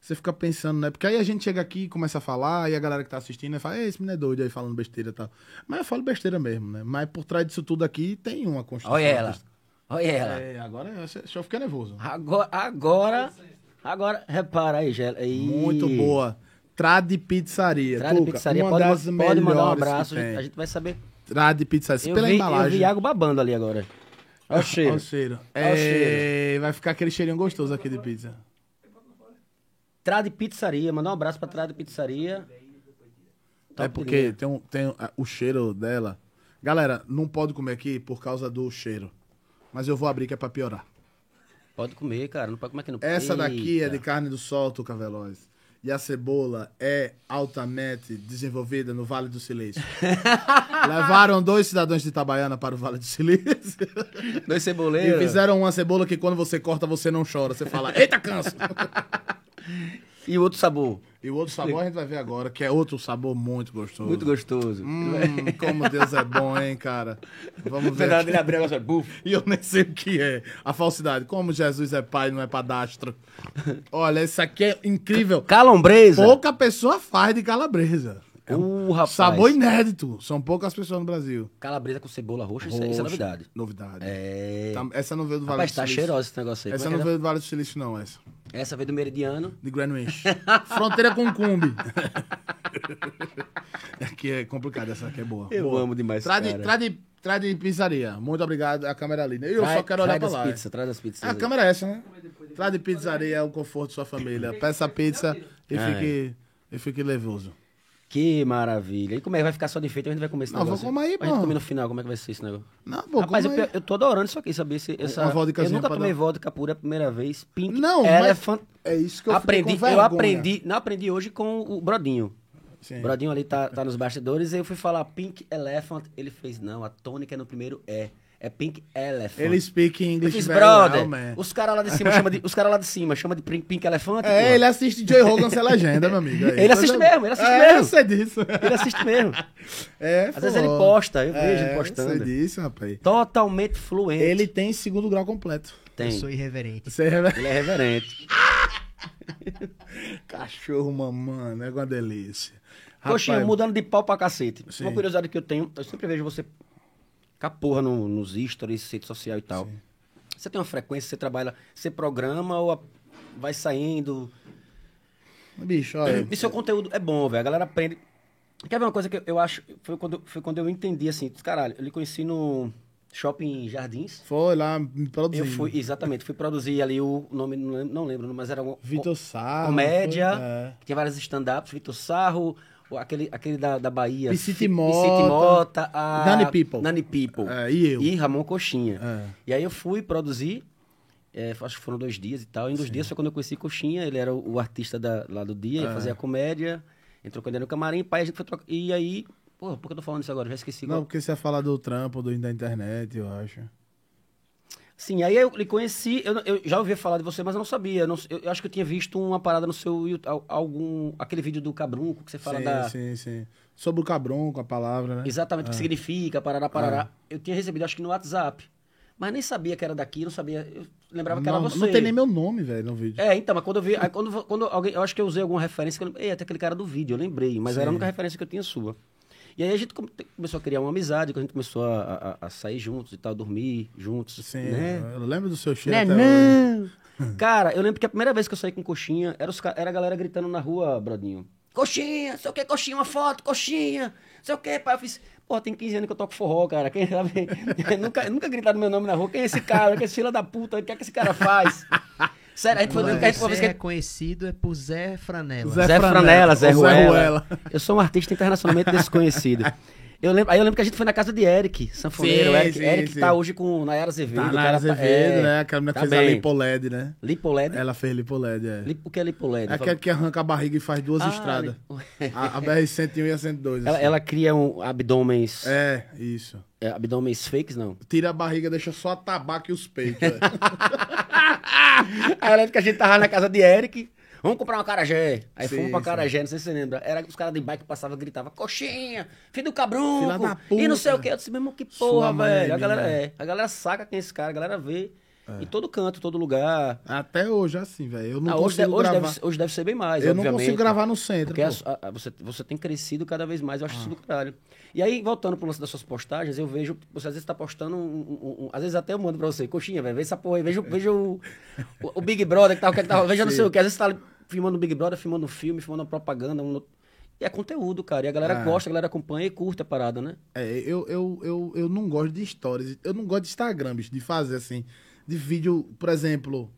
você fica pensando, né? Porque aí a gente chega aqui, começa a falar, e a galera que tá assistindo né, fala, "Ei, esse menino é doido aí falando besteira e tal. Mas eu falo besteira mesmo, né? Mas por trás disso tudo aqui tem uma construção. Olha ela. Olha ela. É, agora eu, eu ficar nervoso. Agora, agora, agora, repara aí, Gela. Aí. Muito boa. Trad Pizzaria. Trade Pizzaria, pode, pode mandar um abraço, a gente vai saber. Trad Pizzaria. Eu Pela vi, eu embalagem. vi Iago babando ali agora. Olha o Olha cheiro. o cheiro. Olha o É, Vai ficar aquele cheirinho gostoso aqui de pizza. Trade Pizzaria, mandar um abraço pra Trade Pizzaria. é Top porque linha. tem, um, tem o cheiro dela. Galera, não pode comer aqui por causa do cheiro. Mas eu vou abrir que é pra piorar. Pode comer, cara. Não pode comer aqui no Essa daqui é Eita. de carne do sol, Tuca Veloz. E a cebola é altamente desenvolvida no Vale do Silício. [LAUGHS] Levaram dois cidadãos de Itabaiana para o Vale do Silício. Dois E ceboleiros. fizeram uma cebola que quando você corta, você não chora. Você fala, eita, canso! [LAUGHS] E o outro sabor. E o outro sabor a gente vai ver agora, que é outro sabor muito gostoso. Muito gostoso. Hum, como Deus é bom, hein, cara? Vamos ver. dele abrir agora, buf. [LAUGHS] E eu nem sei o que é. A falsidade. Como Jesus é pai, não é padastro. Olha, isso aqui é incrível. Calombresa. Pouca pessoa faz de calabresa. É um Uh, sabor inédito. São poucas pessoas no Brasil. Calabresa com cebola roxa, isso, é- isso é Roxa. novidade. Novidade. É. Tá- essa não veio do Vale Rapaz, do tá Silício. cheirosa esse negócio aí. Essa Como é não que veio do Vale do Silício, não, essa. é? Essa veio do Meridiano. De Greenwich. [LAUGHS] Fronteira com Cumbi. [LAUGHS] aqui é complicado, essa aqui é boa. Eu Boa. amo demais Trade, cara. trade, trade pizzaria. Muito obrigado. A câmera ali. né? Eu Trai- só quero olhar pra lá. pizzas, traz das pizzas. A aí. câmera é essa, né? Trade pizzaria é o conforto de sua família. Peça pizza e fique, e fique levoso. Que maravilha. E como é que vai ficar só de feito? A gente vai comer esse Não, negócio. vou comer aí, A gente pô. come no final, como é que vai ser esse negócio? Não, pô, Rapaz, eu, como é? eu tô adorando isso aqui, sabia? Esse, essa, Uma eu nunca tomei dar- vodka pura a primeira vez. Pink Não, Elephant. é isso que eu aprendi, eu aprendi, não aprendi hoje com o Brodinho. Sim. O Brodinho ali tá, tá nos bastidores e eu fui falar Pink Elephant. Ele fez, não, a tônica no primeiro é. É Pink Elephant. Ele speak English fiz, very brother, well, man. os caras lá de cima [LAUGHS] chama de, os cara lá de cima chama de Pink, Pink Elephant. É, porra. ele assiste Joey Rogan sem legenda, meu amigo. Aí, Ele assiste mesmo, ele assiste é, mesmo. Eu sei disso. Ele assiste mesmo. [LAUGHS] É, Às vezes ele posta, eu vejo ele é, postando. Eu sei disso, rapaz. Totalmente fluente. Ele tem segundo grau completo. tem. Eu sou irreverente. Você é Ele é reverente. [LAUGHS] Cachorro mamando, é uma delícia. Coxinha, Rapaz, mudando de pau pra cacete. Sim. Uma curiosidade que eu tenho, eu sempre vejo você caporra no, nos stories, rede social e tal. Você tem uma frequência, você trabalha, você programa ou a- vai saindo? Bicho, olha. E seu conteúdo é bom, velho. A galera aprende. Quer ver uma coisa que eu, eu acho? Foi quando, foi quando eu entendi assim, caralho, eu lhe conheci no Shopping Jardins. Foi lá me produzindo. Eu fui, exatamente, fui produzir ali o nome, não lembro, não lembro mas era um, Vitor Sarro. comédia, foi- é. que tinha vários stand-ups, Vitor Sarro, aquele, aquele da, da Bahia. Piscite Mota. Piscite Mota, a... Nani People. Nani People. É, e eu. E Ramon Coxinha. É. E aí eu fui produzir, é, acho que foram dois dias e tal. Em dois dias foi quando eu conheci Coxinha, ele era o, o artista da, lá do dia, É. ele fazia comédia, entrou com ele no camarim, pai, a gente foi trocar. E aí, pô, por que eu tô falando isso agora? Já esqueci. Não, qual- porque você ia falar do trampo, do, da internet, eu acho. Sim, aí eu lhe conheci, eu, eu já ouvi falar de você, mas eu não sabia. Eu, não- eu- eu acho que eu tinha visto uma parada no seu algum aquele vídeo do Cabrunco que você fala sim, da sim, sim. Sobre o cabrão, com a palavra, né? exatamente o que significa, parará, parará. Eu tinha recebido acho que no WhatsApp, mas nem sabia que era daqui, não sabia, eu lembrava que era você. não tem nem meu nome, velho, no vídeo. É, então, mas quando eu vi, aí quando, quando alguém, eu acho que eu usei alguma referência, que eu "Ei, até aquele cara do vídeo, eu lembrei, mas era a Sim. única referência que eu tinha sua. E aí a gente come- começou a criar uma amizade, que a gente começou a, a- a sair juntos e tal, dormir juntos, Sim, né? eu lembro do seu cheiro Né, até não. [LAUGHS] Cara, eu lembro que a primeira vez que eu saí com coxinha, era, os, era a galera gritando na rua, Brodinho. Coxinha, sei o que, coxinha, uma foto, coxinha, sei o que, pai. Eu fiz, pô, tem 15 anos que eu toco forró, cara. Quem sabe? [LAUGHS] nunca, nunca gritaram meu nome na rua. Quem é esse cara? Quem é esse filho da puta? O que é que esse cara faz? [LAUGHS] Sério, a gente foi, a gente, Você que é conhecido é por Zé Franela. Zé Zé, Franela, Franela, Zé Zé Ruela. Ruela. Eu sou um artista internacionalmente desconhecido. Eu lembro, aí eu lembro que a gente foi na casa de Eric, sanfoneiro. Sim, Eric, sim, Eric sim. tá hoje com Nayara Azevedo. Tá o na cara Azevedo, é, né? Aquela menina tá fez a bem. lipoled, né? Lipoled? Ela fez lipoled, é. Lip- O que é lipoled? É aquela que arranca a barriga e faz duas Ah, estradas. li- A, a BR-101 e a 102. Ela, assim. ela cria um abdômenes. É, isso. É, abdômenes fakes, não. Tira a barriga, deixa só a tabaco e os peitos. é. [LAUGHS] Aí eu lembro que a gente tava na casa de Eric. Vamos comprar uma carajé. Aí Sim, fomos pra carajé, não sei se você lembra. Era que os caras de bike passavam e gritavam, coxinha, filho do cabrunco. E não sei o que. Eu disse, mesmo que Sua porra, mãe, velho. A minha. galera é. A galera saca quem é esse cara, a galera vê. Em todo canto, todo lugar. Até hoje é assim, velho. Eu não Ah, hoje, hoje gravar. deve, hoje deve ser bem mais, eu não consigo gravar no centro. Porque a- a- você, você tem crescido cada vez mais, eu acho Ah. isso do caralho. E aí, voltando pro lance das suas postagens, eu vejo, você às vezes tá postando, um, um- um- às vezes até eu mando pra você, coxinha, velho, vê essa porra aí, veja, veja o, o, o Big Brother que tá, o que é que tá, veja não sei o que, às vezes você tá filmando o Big Brother, filmando um filme, filmando uma propaganda, um, e é conteúdo, cara, e a galera É. gosta, a galera acompanha e curte a parada, né? É, eu, eu, eu, eu não gosto de stories. Eu não gosto de Instagram, bicho, de fazer assim. De vídeo, por exemplo.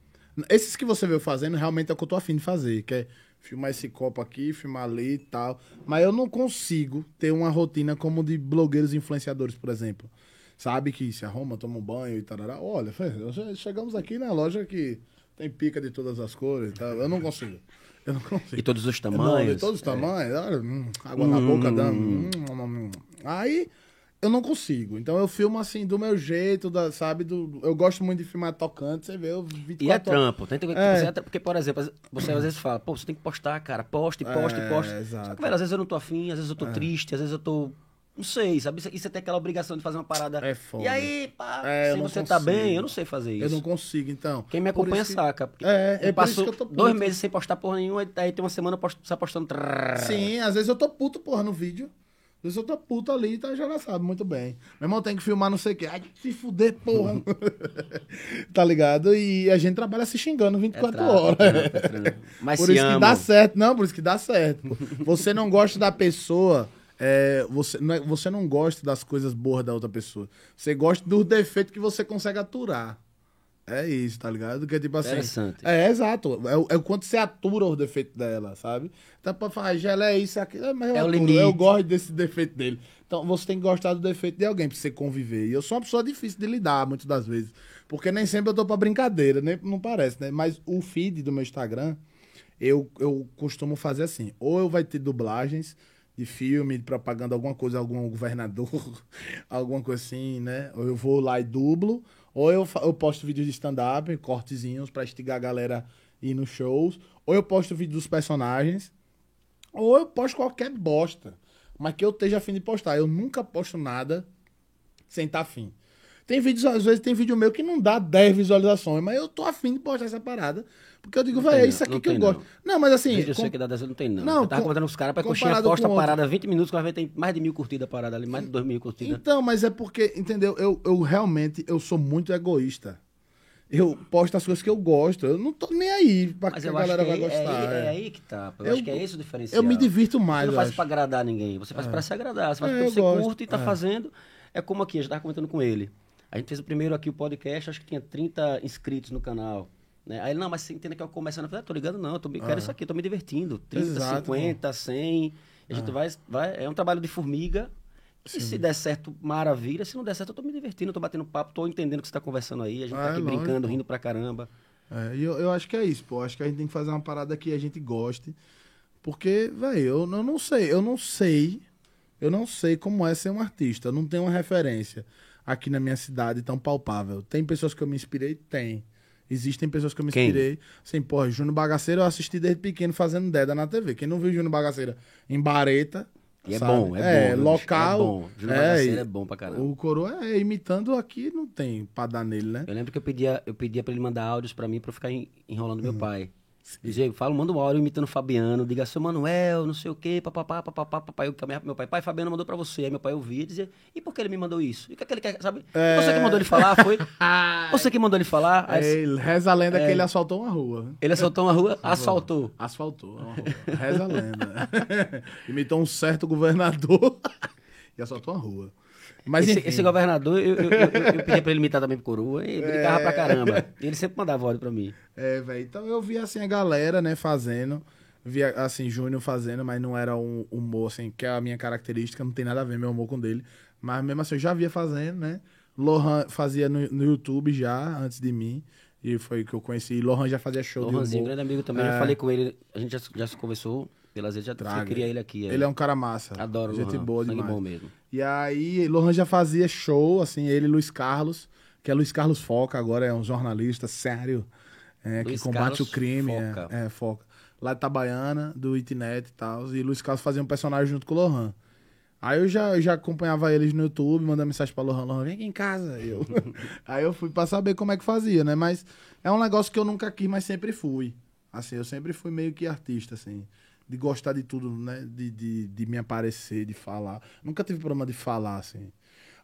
Esses que você veio fazendo realmente é o que eu tô afim de fazer. Que é filmar esse copo aqui, filmar ali e tal. Mas eu não consigo ter uma rotina como de blogueiros influenciadores, por exemplo. Sabe que se arruma, toma um banho e tal. Olha, chegamos aqui na loja que tem pica de todas as cores e tal. Eu não consigo. Eu não consigo. E todos os Não, tamanhos. de todos os tamanhos. Olha, hum, água na boca dando. hum, hum, hum. Aí eu não consigo. Então eu filmo assim, do meu jeito, da, sabe? Do, eu gosto muito de filmar tocante, você vê, eu 24 E é trampo. Tem, tem, É. você é porque, por exemplo, você às vezes fala, pô, você tem que postar, cara, poste, poste, É, poste. exato. É. Só que, velho, às vezes eu não tô afim, às vezes eu tô triste, às vezes eu tô. Não sei, sabe? E você tem aquela obrigação de fazer uma parada. É foda. E aí, pá, É, se você tá consigo. bem, eu não sei fazer isso. Eu não consigo, então. Quem me acompanha que- saca. É, é eu por isso passo que eu tô puto. dois meses sem postar porra nenhuma, aí tem uma semana só postando. Sim, às vezes eu tô puto, porra, no vídeo. Eu tô puto ali, então já sabe muito bem. Meu irmão tem que filmar não sei o quê. Ai, se fuder, porra. [LAUGHS] tá ligado? E a gente trabalha se xingando 24 trampo, horas. é trampo, é. Mas por isso que dá certo. Não, por isso que dá certo. Você não gosta da pessoa. é, você, não é- você não gosta das coisas boas da outra pessoa. Você gosta dos defeitos que você consegue aturar. É isso, tá ligado? Que é tipo assim. Interessante. É, exato. É, o- é o quanto você atura os defeitos dela, sabe? Então, pra falar, Gela é isso, é aquilo. é, Mas eu, É o aturo, limite. eu gosto desse defeito dele. Então, você tem que gostar do defeito de alguém pra você conviver. E eu sou uma pessoa difícil de lidar, muitas das vezes. Porque nem sempre eu tô pra brincadeira, nem, não parece, né? Mas o feed do meu Instagram, eu, eu costumo fazer assim. Ou eu vai ter dublagens de filme, de propaganda, alguma coisa, algum governador, [LAUGHS] alguma coisa assim, né? Ou eu vou lá e dublo. Ou eu, eu posto vídeos de stand-up, cortezinhos, pra instigar a galera ir nos shows. Ou eu posto vídeo dos personagens. Ou eu posto qualquer bosta. Mas que eu esteja afim de postar. Eu nunca posto nada sem estar afim. Tem vídeos, às vezes tem vídeo meu que não dá 10 visualizações, mas eu tô afim de postar essa parada. Porque eu digo, Não velho, é isso não, aqui não que eu tem gosto. Não, mas assim. Vídeo eu sei com- que dá 10 não tem, não. Não, eu tava com- contando os caras, pra coxinha posta com a parada outro. 20 minutos, que vai ver tem mais de mil curtidas a parada ali, mais de 2 mil curtidas. Então, mas é porque, entendeu? Eu, eu realmente eu sou muito egoísta. Eu posto as coisas que eu gosto. Eu não tô nem aí pra Mas que a galera que vai é, gostar. é, é. é aí que tá. Eu, Eu- acho que é esse o diferencial. Eu me divirto Você mais. não eu faz acho. pra agradar ninguém, você faz pra se agradar. Você faz É, porque você gosto. curte e tá É. fazendo. É como aqui, a gente tava comentando com ele. A gente fez o primeiro aqui, o podcast, acho que tinha 30 inscritos no canal. Né? Aí ele, não, mas você entende que eu começando. Eu falei, ah, tô ligado, não, eu tô, quero isso aqui, tô me divertindo. 30, Exato, 50, 100. A gente vai, vai. É um trabalho de formiga. E se der certo, maravilha. Se não der certo, eu tô me divertindo, eu tô batendo papo, tô entendendo o que você tá conversando aí. A gente Ah, tá é aqui lógico. brincando, rindo pra caramba. É, e eu, eu acho que é isso, pô. Acho que a gente tem que fazer uma parada que a gente goste. Porque, velho, eu, eu não sei, eu não sei, eu não sei como é ser um artista. Eu não tenho uma referência aqui na minha cidade tão palpável. Tem pessoas que eu me inspirei? Tem. Existem pessoas que eu me Quem? inspirei. Assim, porra, Júnior Bagaceiro eu assisti desde pequeno fazendo Deda na TV. Quem não viu Júnior Bagaceiro em Bareta. E é bom, é, é bom. local. É bom. Júnior é, Bagaceiro e- é bom pra caramba. O coroa é imitando aqui, não tem pra dar nele, né? Eu lembro que eu pedia, eu pedia pra ele mandar áudios pra mim pra eu ficar en- enrolando Uhum. meu pai. Diego, fala, manda um áudio imitando o Fabiano, diga seu Manuel, não sei o quê, papapá, papapá, papai. Eu caminhava pro meu pai, pai, Fabiano mandou pra você. Aí meu pai ouvia e dizia, e por que ele me mandou isso? E o que, é que ele quer, sabe? É. Você que mandou ele falar, foi? [LAUGHS] Você que mandou ele falar? Aí É, reza a lenda que ele assaltou uma rua. ele assaltou uma rua, assaltou. Asfaltou. uma rua. Reza a lenda. [LAUGHS] Imitou um certo governador [LAUGHS] e assaltou uma rua. Mas esse, esse governador, eu, eu, eu, eu pedia pra ele imitar também pro Coroa, e ele brigava pra caramba. E ele sempre mandava áudio pra mim. É, velho. Então eu vi assim a galera, né, fazendo. Via assim, Júnior fazendo, mas não era um humor, assim, que é a minha característica, não tem nada a ver meu humor com dele. Mas mesmo assim, eu já via fazendo, né? Lohan fazia no, no YouTube já, antes de mim. E foi que eu conheci. Lohan já fazia show de Lohanzinho, humor. grande amigo também, É. já falei com ele, a gente já, já se conversou pelas vezes, já Traga. eu queria ele aqui. Ele é um cara massa. Adoro o Gente Lohan, boa sangue demais. bom mesmo. E aí, Lohan já fazia show, assim, ele e Luiz Carlos, que é Luiz Carlos Foca, agora é um jornalista sério, é, que combate Carlos o crime. Foca. É, é, Foca. Lá de Itabaiana, do Itinet e tal. E Luiz Carlos fazia um personagem junto com o Lohan. Aí eu já, já acompanhava eles no YouTube, mandando mensagem pra Lohan, Lohan, vem aqui em casa. Eu, [LAUGHS] aí eu fui pra saber como é que fazia, né? Mas é um negócio que eu nunca quis, mas sempre fui. Assim, eu sempre fui meio que artista, assim. De gostar de tudo, né? De, de, de me aparecer, de falar. Nunca tive problema de falar, assim.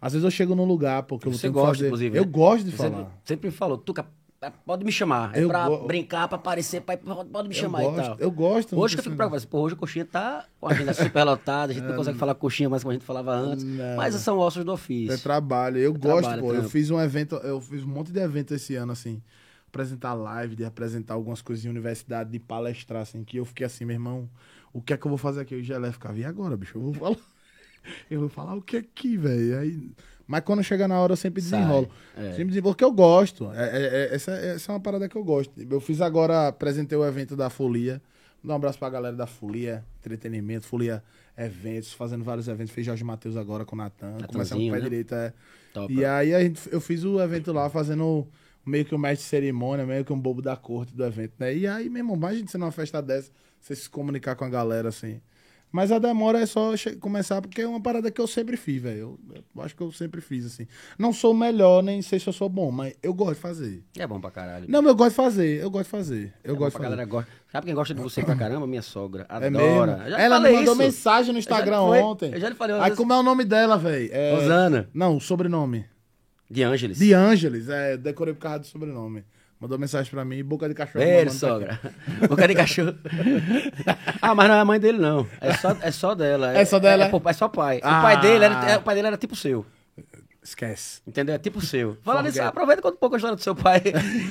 Às vezes eu chego num lugar, porque eu Você tenho que gosta, fazer... inclusive, Eu né? gosto de Você falar. sempre, sempre falou, Tuca, é, pode me chamar. É Eu pra go- brincar, pra aparecer, pra, pode me chamar eu e gosto, tal. Eu gosto. Hoje que eu fico preocupado, pô, hoje a coxinha tá com a agenda super lotada, a gente não [LAUGHS] consegue falar coxinha mais como a gente falava antes. Não. Mas são ossos do É ofício. trabalho. Eu gosto, trabalho, pô. Eu fiz um evento, eu fiz um monte de evento esse ano, assim. Apresentar live, de apresentar algumas coisas em universidade, de palestrar, assim, que eu fiquei assim, meu irmão, o que é que eu vou fazer aqui? Eu já leve ficava, e agora, bicho? Eu vou falar. [LAUGHS] Eu vou falar o que aqui, velho? Aí... Mas quando chega na hora, eu sempre Sai, desenrolo. é. Sempre desenrolo, porque eu gosto. É, é- é- essa, essa é uma parada que eu gosto. Eu fiz agora, apresentei o evento da Folia. Dar um abraço pra galera da Folia, entretenimento, Folia Eventos, fazendo vários eventos. Fez Jorge Matheus agora com o Natan. Começamos com o pé né? direito, é. Top. E aí gente, eu fiz o evento lá fazendo meio que um mestre de cerimônia, meio que um bobo da corte do evento, né? E aí, meu irmão, imagina você numa festa dessa, você se comunicar com a galera assim. Mas a demora é só começar, porque é uma parada que eu sempre fiz, velho. Eu, eu acho que eu sempre fiz, assim. Não sou o melhor, nem sei se eu sou bom, mas eu gosto de fazer. É bom pra caralho. Não, mas eu gosto de fazer, eu gosto de fazer. Eu É gosto de fazer. galera gosta. Sabe quem gosta de você pra caramba? Minha sogra. É Adora. mesmo? Te Ela me mandou isso. mensagem no Eu Instagram foi- ontem. eu já lhe falei Aí vez. como é o nome dela, velho? É... Rosana. Não, o sobrenome. De Ângeles. De Ângeles, é, decorei por causa do sobrenome. Mandou mensagem pra mim, boca de cachorro. Pra sogra. [LAUGHS] Boca de cachorro. [LAUGHS] ah, mas não é a mãe dele, não. É só, é só dela. É só dela? É, é, é só pai. O, Ah. pai dele era, é, o pai dele era tipo seu. Esquece. Entendeu? É tipo o seu. [LAUGHS] Falando isso, Forget. aproveita um pouco a história do seu pai.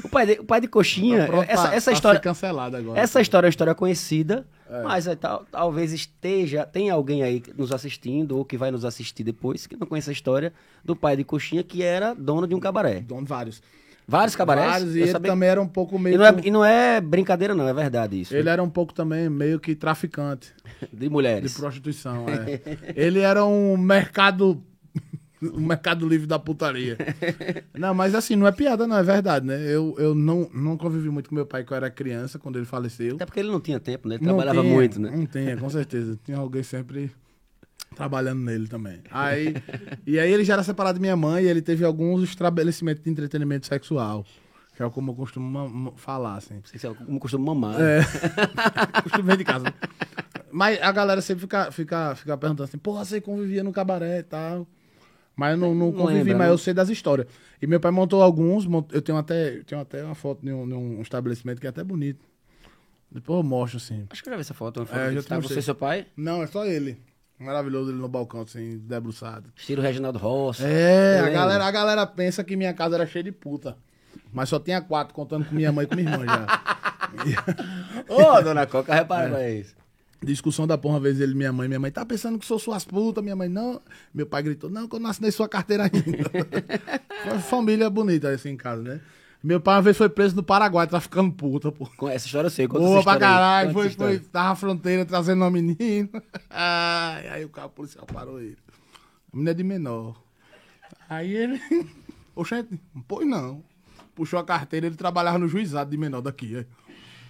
O pai de, o pai de coxinha. Pronto essa pra- essa pra história. ser cancelado agora. Essa história é uma história conhecida, mas é, tal- talvez esteja. Tem alguém aí nos assistindo ou que vai nos assistir depois que não conhece a história do pai de coxinha que era dono de um cabaré. Dono vários. Vários cabarés. Vários, e Eu ele sabia- também era um pouco meio. E não, é, e não é brincadeira, não, é verdade isso. Ele era um pouco também meio que traficante De [LAUGHS] de mulheres. prostituição. é. ele era um mercado. Um [LAUGHS] mercado livre da putaria. [LAUGHS] Não, mas assim, não é piada, não, é verdade, né? Eu, eu não, não convivi muito com meu pai quando eu era criança, quando ele faleceu. Até porque ele não tinha tempo, né? Ele Não trabalhava tinha, muito, né? Não tinha, com certeza. Tinha alguém sempre trabalhando nele também. Aí, e aí ele já era separado de minha mãe e ele teve alguns estabelecimentos de entretenimento sexual. Que é como eu costumo falar, assim. Sei se é como costumo mamar. É. [LAUGHS] costumo ver de casa. Mas a galera sempre fica, fica, fica perguntando assim, porra, você convivia no cabaré e tal. Mas eu não, não Não convivi, lembra, mas não? eu sei das histórias. E meu pai montou alguns, mont- eu tenho até, eu tenho até uma foto de um, de um estabelecimento que é até bonito. Depois eu mostro, assim. Acho que eu já vi essa foto. Uma É, já tá você e seu pai? Não, é só ele. Maravilhoso ele no balcão, assim, debruçado. Estilo Reginaldo Rossi. É, a galera, a galera pensa que minha casa era cheia de puta. Mas só tinha quatro, contando com minha mãe e com minha irmã já. [LAUGHS] Ô, dona Coca, É. repara pra isso. Discussão da porra, uma vez ele minha mãe. Minha mãe, tá pensando que sou suas putas? Minha mãe, não. Meu pai gritou, não, que eu não assinei sua carteira ainda. [LAUGHS] Família bonita assim em casa, né? Meu pai uma vez foi preso no Paraguai, traficando puta, pô. Com essa história eu sei. Conta Boa pra caralho, foi, foi, tava na fronteira trazendo uma menina. [LAUGHS] Ai, aí o carro policial parou ele. A menina é de menor. Aí ele. [LAUGHS] Oxente, pois não. Puxou a carteira, ele trabalhava no juizado de menor daqui. aí.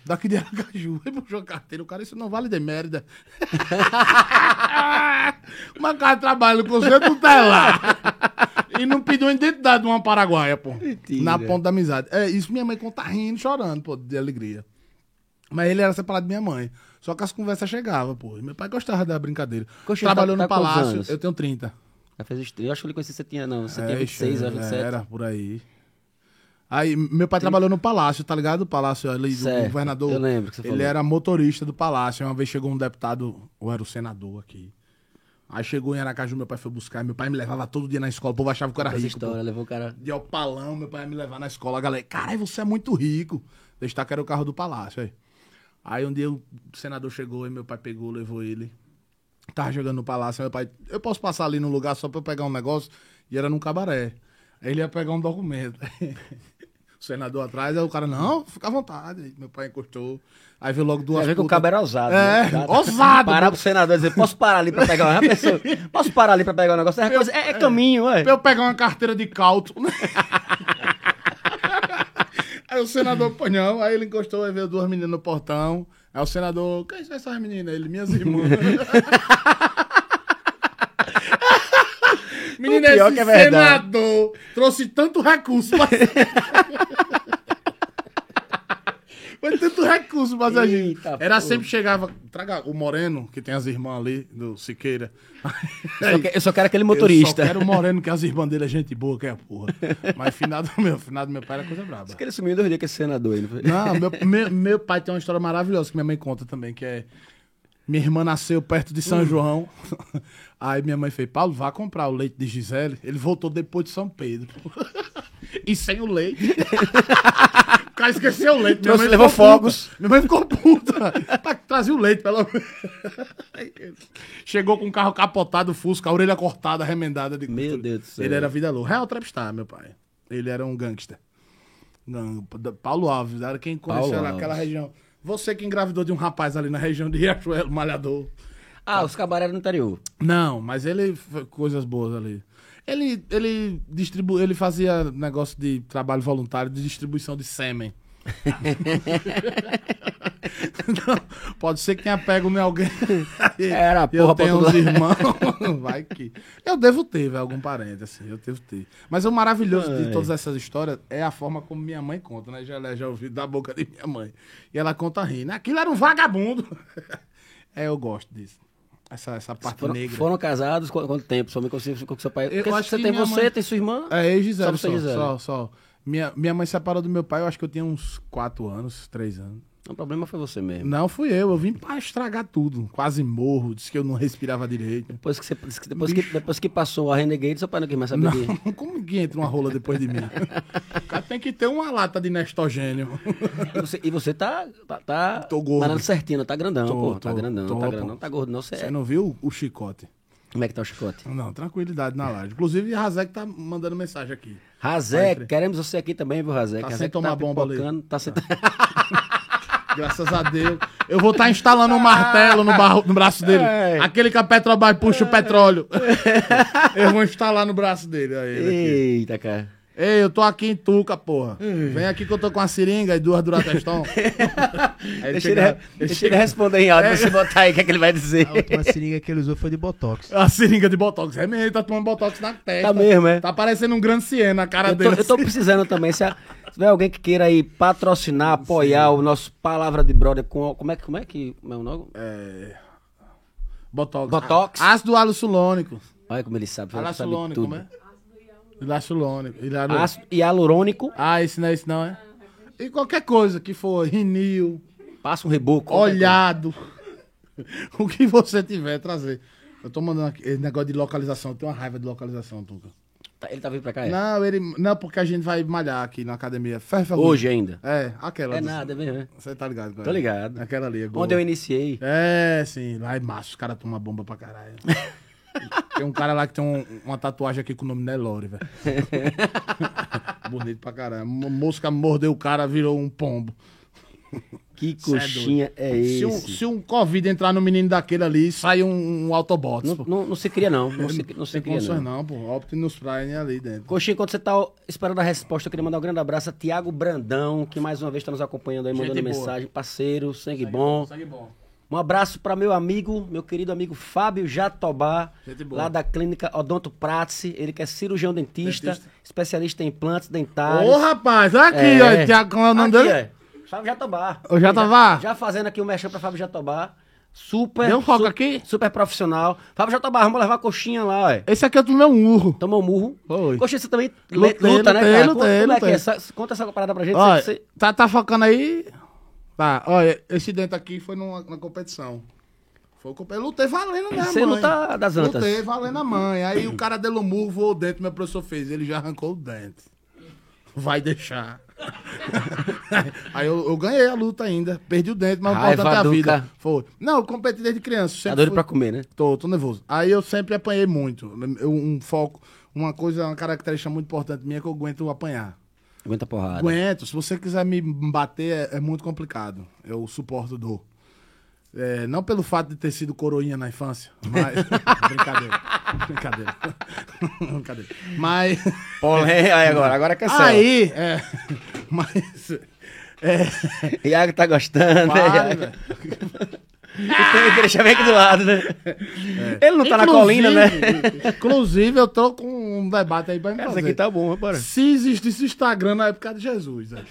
Daqui de Aracaju. Ele puxou a carteira, o cara, isso não vale de merda. [LAUGHS] Uma cara trabalha com você tutelar. E não pediu identidade de uma paraguaia, pô. Mentira. Na ponta da amizade. É, isso minha mãe conta rindo, chorando, pô, de alegria. Mas ele era separado de minha mãe. Só que as conversas chegavam, pô. E meu pai gostava da brincadeira. Coxinha, Trabalhou tá- no tá quantos palácio, eu tenho 30. Já fez os- Eu acho que ele conheci você tinha, não. Você tinha É, 26 anos, é, 27. Era, por aí. Aí, meu pai trabalhou no palácio, tá ligado? O palácio ali do Certo, governador. eu lembro que você Ele falou. era motorista do palácio. Uma vez chegou um deputado, ou era o senador aqui. Aí chegou em Aracaju, meu pai foi buscar. Meu pai me levava todo dia na escola. O povo achava que eu era Essa rico. pô. história, levou o cara. De opalão, meu pai ia me levar na escola. A galera, caralho, você é muito rico. Destaque que era o carro do palácio, aí. Aí um dia o senador chegou e meu pai pegou, levou ele. Tava jogando no palácio, meu pai, eu posso passar ali no lugar só pra eu pegar um negócio? E era num cabaré. Aí ele ia pegar um documento. [LAUGHS] o senador atrás, aí o cara, não, fica à vontade. Aí meu pai encostou. Aí veio logo duas Você vê que o cabo era ousado. É, né? [LAUGHS] ousado, Parar pro senador e dizer, posso parar ali pra pegar uma já pensou? Posso parar ali pra pegar um negócio? É, coisa- é- é caminho, ué. Pra eu pegar uma carteira de cálcio. [LAUGHS] aí o senador, pô, não. Aí ele encostou, aí veio duas meninas no portão. Aí o senador, quem são essas meninas? Ele, minhas irmãs. [LAUGHS] Menino, pior esse que é verdade. senador trouxe tanto recurso pra... [LAUGHS] Foi tanto recurso pra essa gente. Era sempre chegava, traga o Moreno, que tem as irmãs ali, do Siqueira. Eu só, que- eu só quero aquele motorista. Eu só quero o Moreno, que as irmãs dele é gente boa, que é a porra. Mas finado meu, finado meu pai era coisa braba. Que ele sumiu dois dias com esse senador aí, não foi? Não, meu, meu, meu pai tem uma história maravilhosa que minha mãe conta também, que é. Minha irmã nasceu perto de Hum. São João. [LAUGHS] Aí minha mãe fez, Paulo, vá comprar o leite de Gisele. Ele voltou depois de São Pedro. [LAUGHS] e sem o leite. [LAUGHS] o cara esqueceu o leite. Minha Trouxe, mãe levou puta. fogos. Minha mãe ficou puta. Pra trazer o leite, pelo. Chegou com o carro capotado, Fusca, a orelha cortada, remendada. De... Meu Deus do céu. Ele era vida louca. Real Trapstar, meu pai. Ele era um gangster. Não, Paulo Alves, era quem conheceu naquela região. Você que engravidou de um rapaz ali na região de Riachuelo, [LAUGHS] Malhador. Ah, os cabaré no interior. Não, mas ele coisas boas ali. Ele, ele, distribu... ele fazia negócio de trabalho voluntário de distribuição de sêmen. [LAUGHS] Não, pode ser que tenha pego em alguém. Era eu porra pra tenho uns irmãos. [LAUGHS] Vai que. Eu devo ter, velho, algum parente, assim. Eu devo ter. Mas o maravilhoso de Ai. todas essas histórias é a forma como minha mãe conta, né? Já, já ouvi da boca de minha mãe. E ela conta rindo. Aquilo era um vagabundo. [LAUGHS] é, eu gosto disso. Essa, essa parte Foram, negra. foram casados qu- quanto tempo? Somente com, seu- com seu pai? Eu Porque acho você que tem você, mãe- tem sua irmã. É, e Gisele, Só só, só, só. Minha, minha mãe separou do meu pai, eu acho que eu tinha uns 4 anos, 3 anos. O problema foi você mesmo. Não fui eu, eu vim pra estragar tudo. Quase morro, disse que eu não respirava direito. Depois que, você, depois, que, depois que passou a Renegade, seu pai não quis mais saber. Não, [LAUGHS] como que entra uma rola depois de mim? o cara tem que ter uma lata de nestogênio. E você, e você tá, tá, tá Tô gordo. malhando certinho, tá grandão, Tô, pô. Tá tô, grandão, tô, tá pô. grandão. Tá gordo não, você Você é. não viu o chicote? Como é que tá o chicote? Não, tranquilidade na live. Inclusive, Razek tá mandando mensagem aqui. Razek, queremos você aqui também, viu, Razek? Tá Razek sem tomar bomba ali. Tá sem... [LAUGHS] Graças a Deus. Eu vou estar instalando um martelo no, barro- no braço dele. Ai. Aquele que a Petrobras puxa o petróleo. [LAUGHS] eu vou instalar no braço dele. Aí. Eita, cara. Ei, eu tô aqui em Tuca, porra. Vem aqui que eu tô com uma seringa e duas Durateston. [LAUGHS] Aí ele Deixa ele, chega- deixa ele responder em áudio, pra você botar aí o que, é que ele vai dizer. A última seringa que ele usou foi de Botox. A seringa de Botox. É mesmo, ele tá tomando Botox na testa. Tá mesmo, é? Tá parecendo um grande Siena, a cara Eu tô, dele. eu tô precisando também. Se, tiver alguém que queira aí patrocinar, apoiar o nosso Palavra de Brother com. Como é, que- como é que. É o nome? É... Botox. Botox. Ácido alucinônico. Olha como ele sabe. tudo. como é? Ilacilônico. Ilaro- Ácido hialurônico, Ah, esse não é esse não, é? E qualquer coisa que for, rinil, passa um reboco. olhado, [LAUGHS] o que você tiver, trazer. Eu tô mandando aqui, esse negócio de localização, eu tenho uma raiva de localização, Tuca. Tá, Ele tá vindo pra cá, é? Não, ele, não, porque a gente vai malhar aqui na academia. Ferro. Hoje ainda. É, aquela. É do- nada, é mesmo, é? Você tá ligado? com Tô ligado. Aquela ali, é boa. Onde eu iniciei. É, sim. Lá é massa, os caras tomam bomba pra caralho. [LAUGHS] tem um cara lá que tem um- uma tatuagem aqui com o nome Nelore, velho. [LAUGHS] Bonito pra caralho. Uma mosca mordeu o cara, virou um pombo. Que Cê é coxinha é, Se um, esse? se um Covid entrar no menino daquele ali, sai um, um Autobots, Não, pô. não, não se cria, não. Não se, não se Tem cria, condições não. não, pô. Optimus Prime ali dentro. Coxinha, enquanto você tá esperando a resposta, eu queria mandar um grande abraço a Tiago Brandão, que mais uma vez está nos acompanhando aí, Gente mandando boa. mensagem. Parceiro, sangue bom. Sangue bom. Um abraço para meu amigo, meu querido amigo Fábio Jatobá, lá da clínica Odonto Pratice. Ele que é cirurgião dentista, Dentista. especialista em implantes dentários. Ô, rapaz, olha aqui, É. ó. Tiago, como é o nome Aqui, dele? é. Fábio Jatobá. Ô, Jatobá. Já, já fazendo aqui o um mexão pra Fábio Jatobá. Super. Deu um foco su- aqui? Super profissional. Fábio Jatobá, vamos levar a coxinha lá, ué. Esse aqui eu tomei um urro. Toma um murro. Oi. Coxinha, você também Lutei, luta, né, cara? lutei, Como é que é? Conta essa parada pra gente. Olha, você- tá, tá focando aí? Tá, olha, esse dente aqui foi numa, na competição. Foi, eu lutei valendo, né, Você mãe? luta das antas. Lutei valendo a mãe. Aí o cara deu um murro, voou o dente, meu professor fez. Ele já arrancou o dente. Vai deixar. [LAUGHS] aí eu, eu ganhei a luta ainda. Perdi o dente, mas o Raiva importante é a vida. Foi. Não, eu competi desde criança. Tá doido fui- pra comer, né? Tô, tô nervoso. Aí eu sempre apanhei muito. Eu- um foco, uma coisa, uma característica muito importante minha é que eu aguento apanhar. Aguenta porrada. Aguento. Se você quiser me bater, é, é muito complicado. Eu suporto dor. É, não pelo fato de ter sido coroinha na infância, mas. [LAUGHS] brincadeira. Brincadeira. [LAUGHS] brincadeira. Mas. [LAUGHS] Polé, aí agora, agora que é sério. Aí, é. Mas. É. Iago tá gostando, né? Então, [LAUGHS] Deixa eu ver aqui do lado, né? Ele não tá na Inclusive- colina, né? Inclusive, eu tô com um debate aí pra me Essa fazer. aqui tá bom, bora. Se existisse Instagram na época de Jesus, né?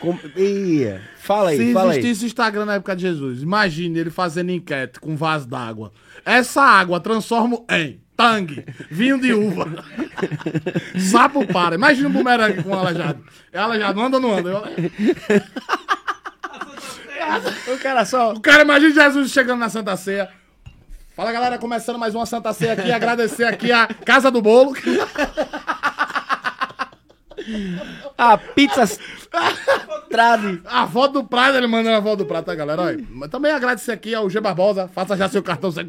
Com... Ia. Fala aí, Se fala aí. existisse Instagram na época de Jesus, imagine ele fazendo enquete com vaso d'água. Essa água transformo em tangue, vinho de uva. [LAUGHS] Sapo para. Imagina um bumerangue com um aleijado. É aleijado, anda ou não anda? Eu- O cara só. O cara imagina Jesus chegando na Santa Ceia. Fala galera, começando mais uma Santa Ceia aqui, agradecer aqui a Casa do Bolo. A pizza. Trave. A foto do prato, ele mandando a foto do prato, tá, galera? Olha, mas também agradecer aqui ao G Barbosa. Faça já seu cartão sem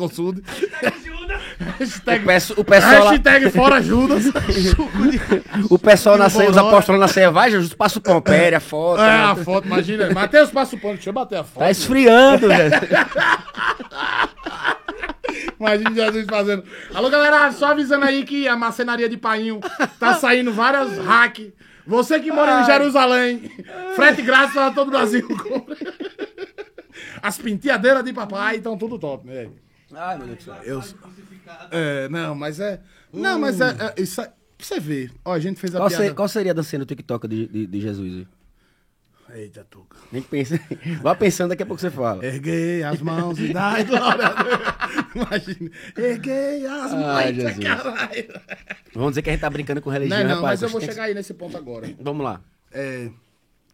consulte. O, Hashtag, peço- o pessoal, lá- hashtag fora Judas. [LAUGHS] o pessoal na ceia, os apóstolos na ceia, vai, Jesus, passa o pão, pere a foto. É, né? a foto, imagina. Matheus, passa o pano. Deixa eu bater a foto. Tá esfriando, [LAUGHS] velho. Imagina Jesus fazendo. Alô, galera, só avisando aí que a macenaria de Painho tá saindo várias hack. Você que mora em Jerusalém, frete grátis para todo o Brasil. As penteadeiras de papai estão tudo top, né? Ai, meu Deus do céu. Eu... É, não, mas é. Não, mas é. é isso é- pra você ver. Ó, a gente fez a Qual, piada. ser- qual seria a dancinha do TikTok de, de, de Jesus? aí? Eita, Tuca. Nem pensa. [LAUGHS] Vá pensando, daqui a pouco você fala. Erguei as mãos e dai [LAUGHS] glória a Deus. Imagina. Erguei as mãos. Ai, Jesus. caralho. Vamos dizer que a gente tá brincando com Não, religião, é não, rapaz. mas eu vou Tem que- chegar aí nesse ponto agora. Vamos lá. É.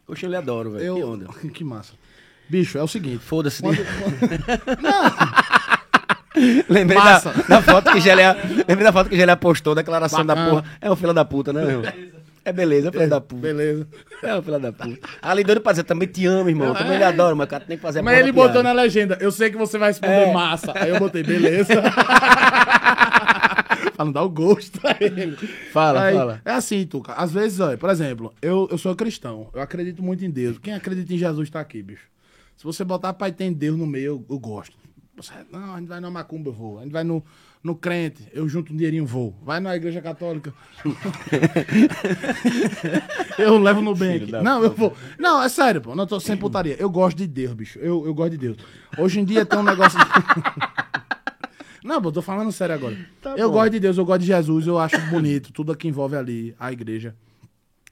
Oxe, eu lhe adoro, velho. Eu... Que onda. [LAUGHS] Que massa. Bicho, é o seguinte. Foda-se. Quando- [LAUGHS] Lembrei da, da foto que Gélia, lembrei da foto que postou, declaração da Bacana. porra. É um filho da puta, né, meu? É beleza, é filho da puta. Beleza. É um filho da puta. Ali doido pra dizer, também te amo, irmão. Também lhe adoro, mas cara tem que fazer a Mas ele da botou na legenda, eu sei que você vai responder É. massa. Aí eu botei, beleza. [LAUGHS] pra não dar o gosto a ele. Fala, Aí, fala. É assim, Tuca. Às vezes, olha, por exemplo, eu, eu sou cristão. Eu acredito muito em Deus. Quem acredita em Jesus tá aqui, bicho. Se você botar pai tem Deus no meio, eu, eu gosto. Não, a gente vai na macumba, eu vou. A gente vai no, no crente, eu junto um dinheirinho, vou. Vai na igreja católica. [LAUGHS] eu levo no bem aqui. Não, eu vou. Não, é sério, pô. Não tô sem putaria. Eu gosto de Deus, bicho. Eu, eu gosto de Deus. Hoje em dia tem um negócio. [LAUGHS] Não, pô, tô falando sério agora. eu gosto de Deus, eu gosto de Jesus, eu acho bonito tudo que envolve ali a igreja,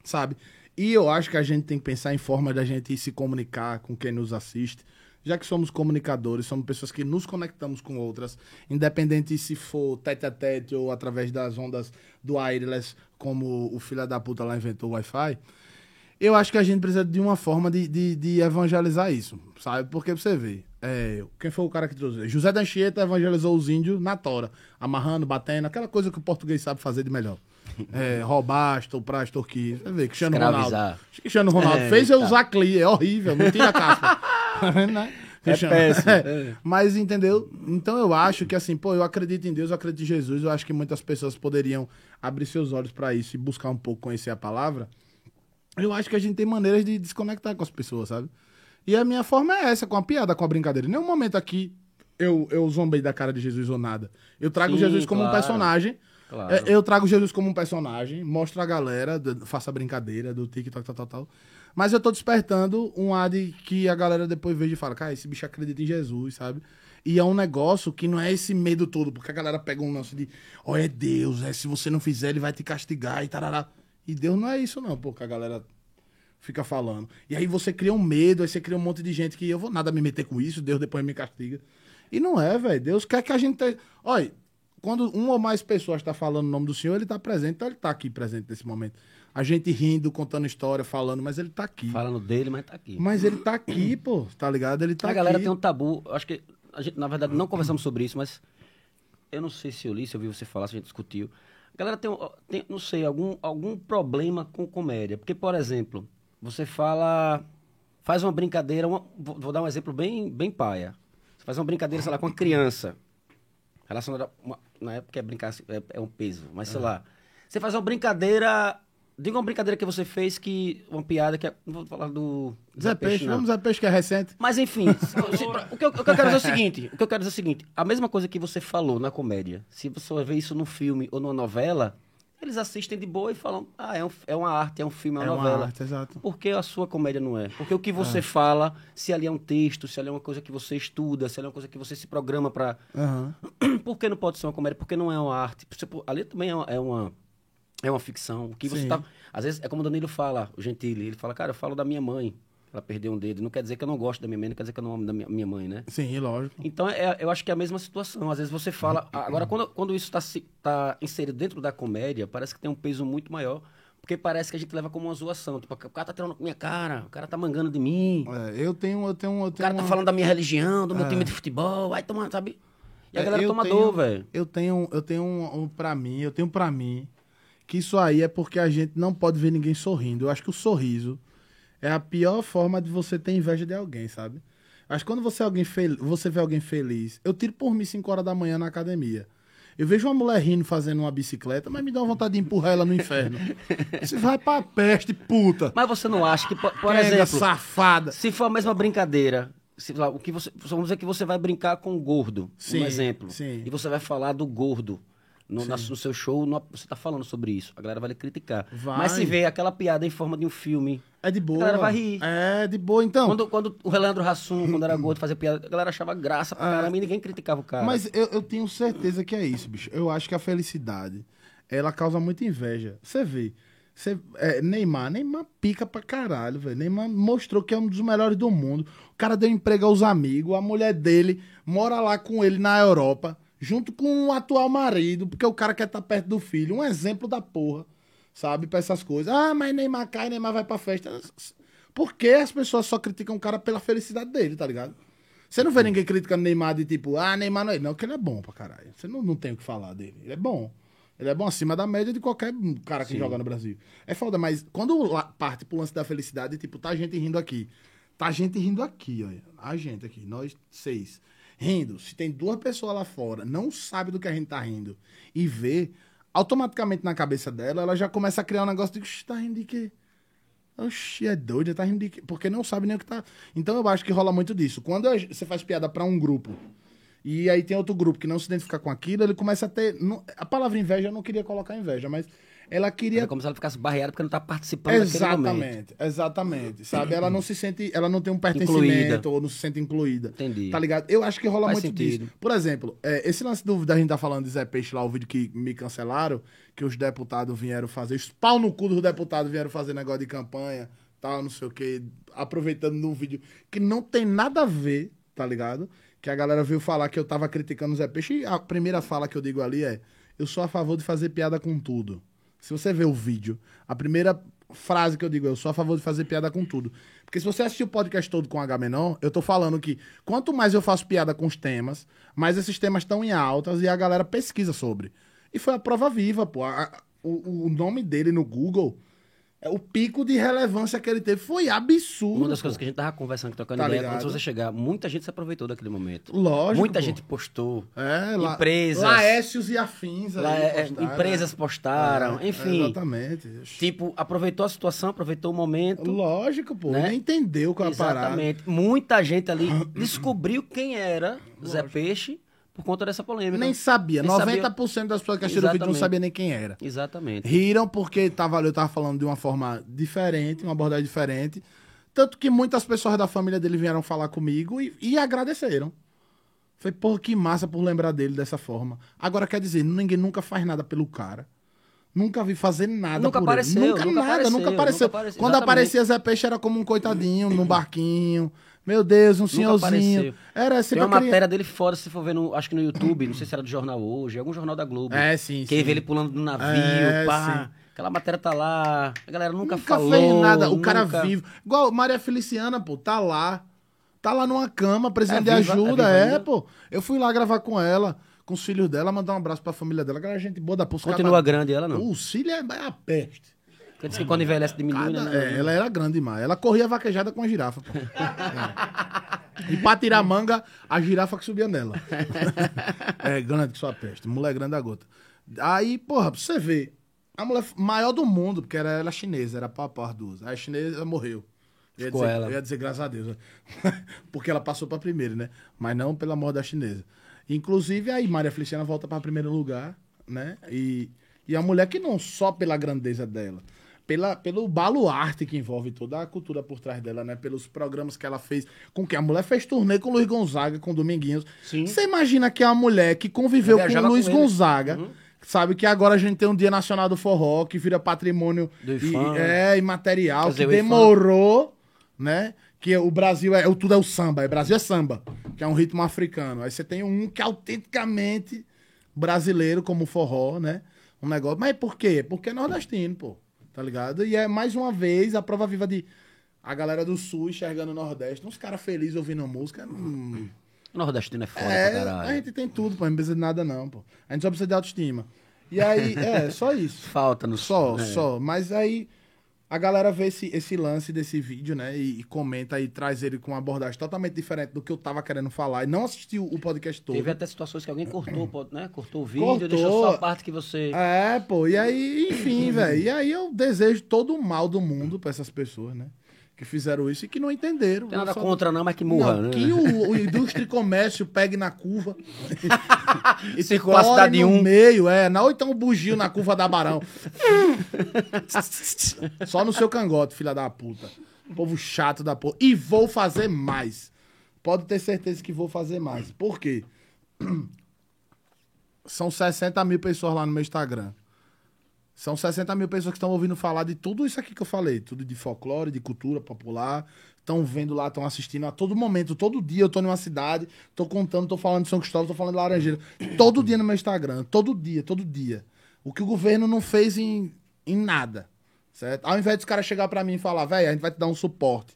sabe? E eu acho que a gente tem que pensar em formas da gente se comunicar com quem nos assiste. Já que somos comunicadores, somos pessoas que nos conectamos com outras, independente se for tete a tete ou através das ondas do wireless, como o filho da puta lá inventou o Wi-Fi. Eu acho que a gente precisa de uma forma de, de, de evangelizar isso, sabe? Porque você ver, é, quem foi o cara que trouxe? José da Anchieta evangelizou os índios na tora, amarrando, batendo, aquela coisa que o português sabe fazer de melhor. É, roubar, estuprar, extorquir. Você vê, Cristiano Escravizar. Ronaldo. Cristiano Ronaldo É, fez eu tá. usar CLI, é horrível, não tira a casca. [LAUGHS] [LAUGHS] Né? Cristiano. péssimo, [LAUGHS] é. Mas entendeu? Então eu acho que assim, pô, eu acredito em Deus, eu acredito em Jesus, eu acho que muitas pessoas poderiam abrir seus olhos pra isso e buscar um pouco conhecer a palavra. Eu acho que a gente tem maneiras de desconectar com as pessoas, sabe? E a minha forma é essa, com a piada, com a brincadeira. Em nenhum momento aqui eu, eu zombei da cara de Jesus ou nada. Eu trago Sim, Jesus como um claro. personagem. Claro. É, Eu trago Jesus como um personagem, mostro a galera, faço a brincadeira do TikTok, tal, tal, tal. Mas eu tô despertando um ar que a galera depois veja e fala, cara, esse bicho acredita em Jesus, sabe? E é um negócio que não é esse medo todo, porque a galera pega um lance de, ó, é Deus, é, se você não fizer, ele vai te castigar e tarará. E Deus não é isso, não, pô, que a galera fica falando. E aí você cria um medo, aí você cria um monte de gente que eu vou nada me meter com isso, Deus depois me castiga. E não é, velho. Deus quer que a gente. Te... Olha, quando uma ou mais pessoas está falando o nome do Senhor, ele está presente, então ele está aqui presente nesse momento. A gente rindo, contando história, falando, mas ele está aqui. Falando dele, mas tá aqui. Mas ele tá aqui, [CLEARS THROAT] pô, tá ligado? Ele tá a galera aqui. tem um tabu. Acho que a gente, na verdade, não conversamos sobre isso, mas eu não sei se eu li, se eu vi você falar, se a gente discutiu. A galera tem, um- tem, não sei, algum, algum problema com comédia. Porque, por exemplo, você fala. Faz uma brincadeira. uma- vou, vou dar um exemplo bem, bem paia. Você faz uma brincadeira, sei lá, com uma criança. Relacionada. a Uma, na época é brincar é, é um peso, mas sei lá. Você faz uma brincadeira. Diga uma brincadeira que você fez que. Uma piada que é. Não vou falar do. Zé Peixe, não. vamos Zé Peixe que é recente. Mas enfim, [LAUGHS] se- o, que eu, o que eu quero dizer é o seguinte: o que eu quero dizer é o seguinte, a mesma coisa que você falou na comédia, se você vê isso num filme ou numa novela, eles assistem de boa e falam, ah, é, um- é uma arte, é um filme, é uma É uma novela. arte, exato. Por que a sua comédia não é? Porque o que você fala, se ali é um texto, se ali é uma coisa que você estuda, se ali é uma coisa que você se programa pra. Aham. [CLEARS THROAT] Por que não pode ser uma comédia? Porque não é uma arte. Ali também é uma, é uma, É ficção. O que você Sim. tá. Às vezes é como o Danilo fala, o Gentili. Ele fala, cara, eu falo da minha mãe. Ela perdeu um dedo. Não quer dizer que eu não gosto da minha mãe, não quer dizer que eu não amo da minha, mãe, né? Sim, lógico. Então, é, eu acho que é a mesma situação. Às vezes você fala. [CLEARS THROAT] Agora, quando, quando isso está tá inserido dentro da comédia, parece que tem um peso muito maior. Porque parece que a gente leva como uma zoação. Tipo, o cara tá tirando com minha cara, o cara tá mangando de mim. É, eu tenho, eu tenho, eu O tenho cara tá uma- falando da minha religião, do meu É. time de futebol. Vai tomar, sabe? E a É, galera eu toma tenho- dor, velho. Eu tenho, eu tenho um, um para mim, eu tenho pra mim que isso aí é porque a gente não pode ver ninguém sorrindo. Eu acho que o sorriso é a pior forma de você ter inveja de alguém, sabe? Acho que quando você, é alguém fel- você vê alguém feliz, eu tiro por mim 5 horas da manhã na academia. Eu vejo uma mulher rindo fazendo uma bicicleta, mas me dá uma vontade de empurrar ela no inferno. [LAUGHS] Você vai pra peste, puta. Mas você não acha que, por, por Pega, exemplo, safada. se for a mesma brincadeira, se, lá, o que você, vamos dizer que você vai brincar com o gordo, Sim, um exemplo, sim. e você vai falar do gordo. No, na- no seu show, no- você tá falando sobre isso. A galera vai lhe criticar. Vai. Mas se vê aquela piada em forma de um filme. É de boa. A galera vai rir. É de boa, então. Quando, quando o Leandro Hassum, quando era [CLEARS THROAT] gordo, fazia piada, a galera achava graça pra caramba e ninguém criticava o cara. Mas eu, eu tenho certeza que é isso, bicho. Eu acho que a felicidade, ela causa muita inveja. Você vê. Você, é, Neymar, Neymar pica pra caralho, velho. Neymar mostrou que é um dos melhores do mundo. O cara deu emprego aos amigos, a mulher dele mora lá com ele na Europa, junto com o atual marido, porque o cara quer estar perto do filho. Um exemplo da porra, sabe, pra essas coisas. Ah, mas Neymar cai, Neymar vai pra festa. Por que as pessoas só criticam o cara pela felicidade dele, tá ligado? Você não vê ninguém criticando Neymar de tipo, ah, Neymar não é. Não, que ele é bom pra caralho. Você não, não tem o que falar dele. Ele é bom. Ele é bom acima da média de qualquer cara que joga no Brasil. É foda, mas quando parte pro lance da felicidade, tipo, tá gente rindo aqui. Tá gente rindo aqui, olha. A gente aqui, nós seis. Rindo. Se tem duas pessoas lá fora, não sabe do que a gente tá rindo e vê, automaticamente na cabeça dela, ela já começa a criar um negócio de, "Oxe, tá rindo de quê? Oxi, é doido, tá rindo de quê? Porque não sabe nem o que tá. Então eu acho que rola muito disso. Quando você faz piada pra um grupo e aí tem outro grupo que não se identifica com aquilo, ele começa a ter. a palavra inveja eu não queria colocar inveja, mas ela queria. É como se ela ficasse barreada porque não tá participando. Exatamente, exatamente. Sabe? Ela não se sente. Ela não tem um pertencimento Incluída. ou não se sente incluída. Entendi. Tá ligado? Eu acho que rola Faz muito sentido. disso. Por exemplo, é, esse lance do, da gente tá falando de Zé Peixe lá, o vídeo que me cancelaram, que os deputados vieram fazer, os pau no cu dos deputados vieram fazer negócio de campanha, tal, não sei o quê, aproveitando num vídeo que não tem nada a ver, tá ligado? Que a galera veio falar que eu tava criticando o Zé Peixe, e a primeira fala que eu digo ali é: eu sou a favor de fazer piada com tudo. Se você ver o vídeo, a primeira frase que eu digo eu sou a favor de fazer piada com tudo. Porque se você assistir o podcast todo com H menor, eu tô falando que quanto mais eu faço piada com os temas, mais esses temas estão em altas e a galera pesquisa sobre. E foi a prova viva, pô. A- a- o, o nome dele no Google, o pico de relevância que ele teve foi absurdo. Uma das pô. coisas que a gente tava conversando, trocando Tá ideia, ligado? quando você chegar, muita gente se aproveitou daquele momento. Lógico, Muita pô. gente postou. É, lá, Empresas. Laécios e afins. Lá, é, postaram, empresas né? postaram, É, enfim. Exatamente. Tipo, aproveitou a situação, aproveitou o momento. Lógico, pô. Né? Nem entendeu qual é a parada. Exatamente. Muita gente ali [CLEARS THROAT] descobriu quem era Zé Peixe por conta dessa polêmica. Nem sabia. Nem 90% das pessoas que assistiram o vídeo não sabia nem quem era. Exatamente. Riram porque tava, eu tava falando de uma forma diferente, uma abordagem diferente. Tanto que muitas pessoas da família dele vieram falar comigo e, e agradeceram. Foi, porra, que massa por lembrar dele dessa forma. Agora, quer dizer, ninguém nunca faz nada pelo cara. Nunca vi fazer nada Nunca por apareceu, ele. Nunca, nunca nada, apareceu, nunca apareceu. nunca apareceu, Quando exatamente. aparecia Zé Peixe era como um coitadinho no barquinho. Meu Deus, um senhorzinho. apareceu. Era Tem sempre uma matéria dele fora, se for ver, no, acho que no YouTube, não sei se era do Jornal Hoje, algum jornal da Globo. É, sim, Que sim. vê ele pulando do navio, É, pá. sim. Aquela matéria tá lá, a galera nunca, Nunca falou. fez nada. O cara nunca- vivo. Igual Maria Feliciana, pô, tá lá. Tá lá numa cama, precisando É de viva- ajuda. é É, pô. Eu fui lá gravar com ela, com os filhos dela, mandar um abraço pra família dela. Aquela gente boa da os Continua caras- grande ela, não. O cílio é é a peste. Quer dizer que quando envelhece diminui, Cada- né? é, ela era grande demais. Ela corria vaquejada com a girafa, pô. É. E pra tirar manga, a girafa que subia nela. [LAUGHS] é grande que sua peste. Mulher grande a gota. Aí, porra, pra você ver. A mulher maior do mundo, porque era ela chinesa, era pau as duas. Aí a chinesa morreu. Eu ia, dizer, ela. eu ia dizer graças a Deus. né? [LAUGHS] porque ela passou pra primeiro, né? Mas não pela morte da chinesa. Inclusive, aí Maria Feliciana volta pra primeiro lugar, né? E, e a mulher que não só pela grandeza dela, pela, pelo baluarte que envolve toda a cultura por trás dela, né? Pelos programas que ela fez. Com que a mulher fez turnê com o Luiz Gonzaga, com o Dominguinhos. Você imagina que é uma mulher que conviveu Eu com o Luiz com. Gonzaga, Uhum. sabe que agora a gente tem um Dia Nacional do Forró, que vira patrimônio e- é, imaterial, que dizer, IFAM. demorou, né? Que o Brasil é. O tudo é o samba. O Brasil é samba, que é um ritmo africano. Aí você tem um que é autenticamente brasileiro, como o forró, né? Um negócio. Mas por quê? Porque é nordestino, pô. Tá ligado? E é mais uma vez a prova viva de a galera do sul enxergando o Nordeste. Uns caras felizes ouvindo música. hum, O nordestino é foda é, pra a caralho. gente tem tudo, pô. Não precisa de nada, não, pô. A gente só precisa de autoestima. E aí, [LAUGHS] é, só isso. Falta no Só, é. só. Mas aí a galera vê esse, esse lance desse vídeo, né? E, e comenta e traz ele com uma abordagem totalmente diferente do que eu tava querendo falar. E não assistiu o podcast todo. Teve até situações que alguém cortou, né? Cortou o vídeo, Cortou. deixou só a parte que você. É, pô. E aí, enfim, velho. E aí eu desejo todo o mal do mundo pra essas pessoas, né? Que fizeram isso e que não entenderam. Não tem nada Só- contra, não, mas que morra, Não, né? Que o, o indústria e comércio pegue na curva. [LAUGHS] e Circular a cidade no um. meio, é. Não, ou então o bugio na curva da Barão. [LAUGHS] Só no seu cangote, filha da puta. Povo chato da porra. E vou fazer mais. Pode ter certeza que vou fazer mais. Por quê? [CLEARS THROAT] São 60 mil pessoas lá no meu Instagram. São 60 mil pessoas que estão ouvindo falar de tudo isso aqui que eu falei. Tudo de folclore, de cultura popular. Estão vendo lá, estão assistindo a todo momento. Todo dia eu tô numa cidade, tô contando, tô falando de São Cristóvão, tô falando de Laranjeira. Todo dia no meu Instagram. Todo dia, todo dia. O que o governo não fez em, em nada. Certo? Ao invés dos caras chegar pra mim e falar, velho, a gente vai te dar um suporte.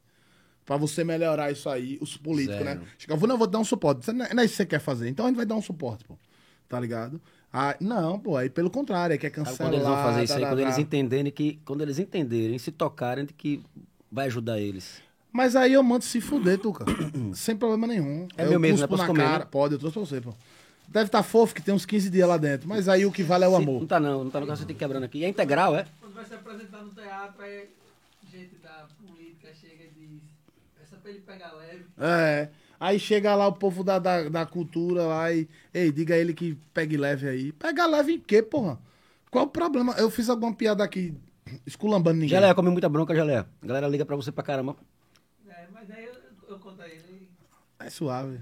Pra você melhorar isso aí, os políticos, Zero. né? Chega, eu vou, não, eu vou te dar um suporte. Não é isso que você quer fazer. Então a gente vai dar um suporte, pô. Tá ligado? Ah, não, pô, aí pelo contrário, é que é Sabe cancelar. quando eles vão fazer isso aí? tá, Quando tá, eles tá. entenderem que. Quando eles entenderem, se tocarem de que vai ajudar eles. Mas aí eu mando se fuder, Tuca. [COUGHS] Sem problema nenhum. É eu meu mesmo, né? cuspo Posso na comer, cara. né? Pode, eu trouxe pra você, pô. Deve estar fofo, que tem uns 15 dias lá dentro. Mas aí o que vale é o Se- amor. Não tá não, não tá não, você tem que quebrando aqui. É integral, é? Quando vai se apresentar no teatro, aí gente da política chega e diz: Essa pra ele pegar leve. É. Aí chega lá o povo da, da, da cultura lá e. Ei, diga a ele que pegue leve aí. Pega leve em quê, porra? Qual o problema? Eu fiz alguma piada aqui esculambando ninguém. Geleia, come muita bronca, Geleia. A galera liga pra você pra caramba. É, mas aí eu, eu conto a ele. É suave.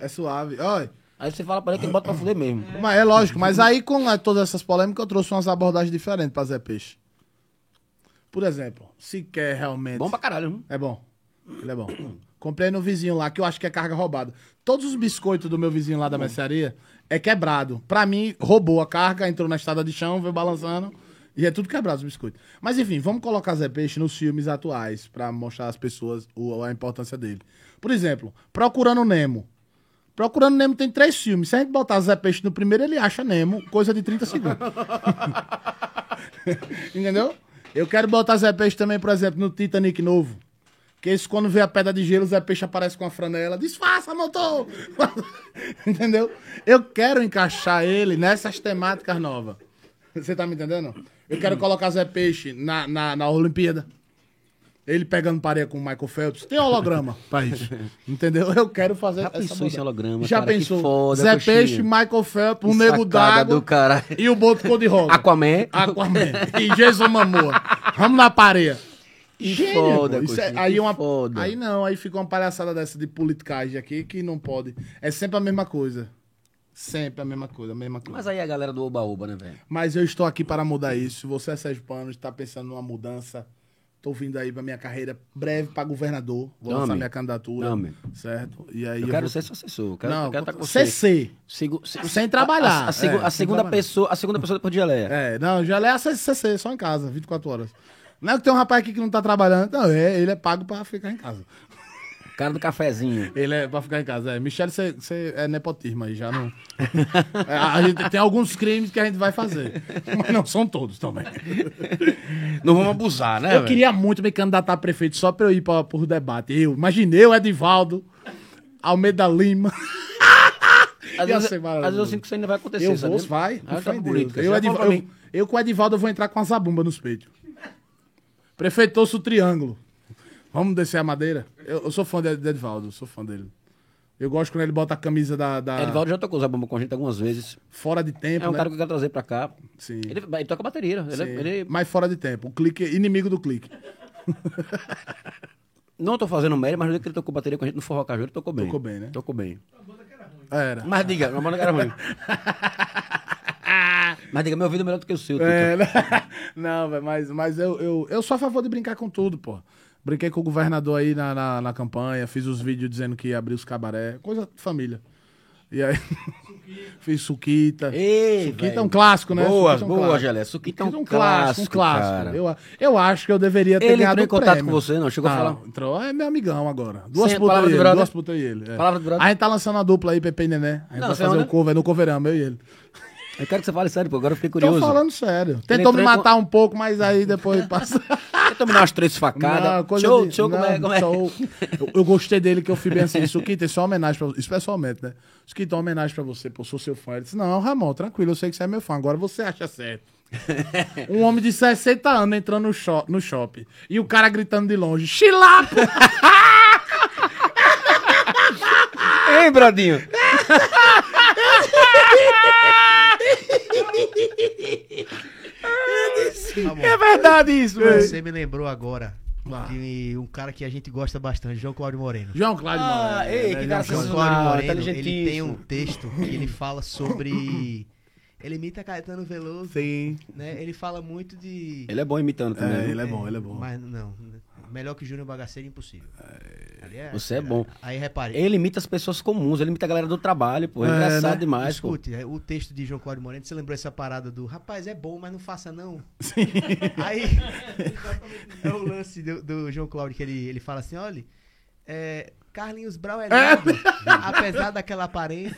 É suave. Olha. Aí você fala pra ele que ele bota pra fuder mesmo. Mas é lógico, mas aí com eh, todas essas polêmicas eu trouxe umas abordagens diferentes pra Zé Peixe. Por exemplo, se quer realmente. Bom pra caralho, hein? É bom. Ele é bom. Comprei no vizinho lá, que eu acho que é carga roubada. Todos os biscoitos do meu vizinho lá da mercearia é quebrado. Pra mim, roubou a carga, entrou na estrada de chão, veio balançando. E é tudo quebrado os biscoitos. Mas enfim, vamos colocar Zé Peixe nos filmes atuais pra mostrar às pessoas o- a importância dele. Por exemplo, Procurando Nemo. Procurando Nemo tem três filmes. Se a gente botar Zé Peixe no primeiro, ele acha Nemo, coisa de 30 segundos. [LAUGHS] [LAUGHS] Entendeu? Eu quero botar Zé Peixe também, por exemplo, no Titanic novo. Que esse, quando vê a pedra de gelo, Zé Peixe aparece com a franela. Disfarça, motor! [LAUGHS] Entendeu? Eu quero encaixar ele nessas temáticas novas. Você tá me entendendo? Eu quero colocar Zé Peixe na, na, na Olimpíada. Ele pegando parede com o Michael Phelps. Tem holograma pra isso. [LAUGHS] Entendeu? Eu quero fazer Já pensou em holograma, Já cara? Que pensou? foda, Zé coxinha. Peixe, Michael Phelps, um nego d'água e o boto cor-de-rosa. Aquaman. Aquaman. E Jason Momoa. Vamos na pareia. Gênio, foda. Isso é- aí, uma, foda. aí não, aí fica uma palhaçada dessa de politicagem aqui que não pode. É sempre a mesma coisa. Sempre a mesma coisa, a mesma coisa. Mas Mas, aí a galera do Oba-Oba, né, velho? eu estou aqui para mudar isso. Você é Sérgio Pano, está pensando numa mudança. Estou vindo aí para minha carreira breve para governador. Vou Não, lançar minha candidatura. Amigo. certo? E aí Eu quero vou- ser seu assessor. Eu quero, Não, eu quero estar com você. CC. Sem trabalhar, A, a segu- é, a segunda trabalhar. pessoa, a segunda pessoa depois de Geleia. É, não, já é CC, só em casa, 24 horas. Não é que tem um rapaz aqui que não tá trabalhando. Não, é, ele é pago pra ficar em casa. Cara do cafezinho. Ele é pra ficar em casa. É. Michele, você é nepotismo aí, já não. É, a gente tem alguns crimes que a gente vai fazer. Mas não são todos também. Não vamos abusar, né, Eu queria muito me candidatar a prefeito só pra eu ir pra, por debate. Eu, imaginei eu, Edivaldo, Almeida Lima. Às vezes, às vezes eu sinto que isso ainda vai acontecer, Eu sabe? vou, vai. Aí com eu. Eu, eu- eu com o Edivaldo eu vou entrar com a zabumba nos peitos. Prefeitoço Triângulo. Vamos descer a madeira? Eu, eu sou fã de, de Edivaldo, eu sou fã dele. Eu gosto quando ele bota a camisa da, da- Edivaldo já tocou Zabumba com a gente algumas vezes. fora de tempo, É um né? cara que eu quero trazer pra cá. Sim. Ele, ele toca bateria. Ele, Sim. ele- Mas fora de tempo. O clique, inimigo do clique. [LAUGHS] Não tô fazendo mérito, mas no dia que ele tocou bateria com a gente no Forró Caju, ele tocou bem. Tocou bem, né? Tocou bem. Era. Mas diga, uma banda que era ruim. [LAUGHS] Mas diga, meu ouvido é melhor do que o seu. É, né? [LAUGHS] não, velho, mas, mas eu, eu, eu sou a favor de brincar com tudo, pô. Brinquei com o governador aí na, na, na campanha, fiz os vídeos dizendo que ia abrir os cabaré, coisa de família. E aí, [LAUGHS] fiz suquita. Ei, suquita velho. é um clássico, né? Boa, Suquita é um boa. Gelé. Suquita é um, Suquita um clássico, clássico, um clássico. cara. Eu, eu acho que eu deveria ter Ele ganhado entrou em contato prêmio. com você, não? Chegou a falar? Entrou, é meu amigão agora. Duas Sem- putas e ele, duas putas e ele. é. Palavra de brother? A gente tá lançando a dupla aí, Pepe e Nené. A gente Não, vai fazer anda? o cover, no coveramos, eu e ele. Eu quero que você fale sério, pô. Agora eu fiquei Tô curioso. falando sério. Tentou me matar um pouco, mas aí depois [LAUGHS] passa. Eu tomei umas três facadas. Não, show, de- show, como é? não, Como é? show. Eu, eu gostei dele, que eu fui bem assim. Isso aqui tem só uma homenagem pra você. Isso pessoalmente, né? Isso aqui tem uma homenagem pra você, pô. eu Sou seu fã. Ele disse: Não, Ramon, tranquilo, eu sei que você é meu fã. Agora você acha certo. [LAUGHS] Um homem de 60 anos entrando no, shop, no shopping. E o cara gritando de longe: Chilapo! Ei, [LAUGHS] É verdade isso, velho. Você me lembrou agora de um cara que a gente gosta bastante, João Cláudio Moreno. João Cláudio Ah, Moreno, ei, né? que cara João Cláudio Moreno, ele tem um texto que ele fala sobre... [LAUGHS] Ele imita Caetano Veloso, Sim. né? Ele fala muito de... Ele é bom imitando também. É, viu? ele é bom, ele é bom. Mas não, melhor que Júnior Bagaceiro, impossível. Ali é- Você é bom. Aí repare, Ele imita as pessoas comuns, ele imita a galera do trabalho, pô. É, É, engraçado né? demais, pô. Escute, é, o texto de João Cláudio Moreno, você lembrou essa parada do rapaz, é bom, mas não faça não. [LAUGHS] Aí [LAUGHS] é o lance do, do João Cláudio que ele, ele fala assim: olha, é, Carlinhos Brau é lindo, apesar daquela aparência.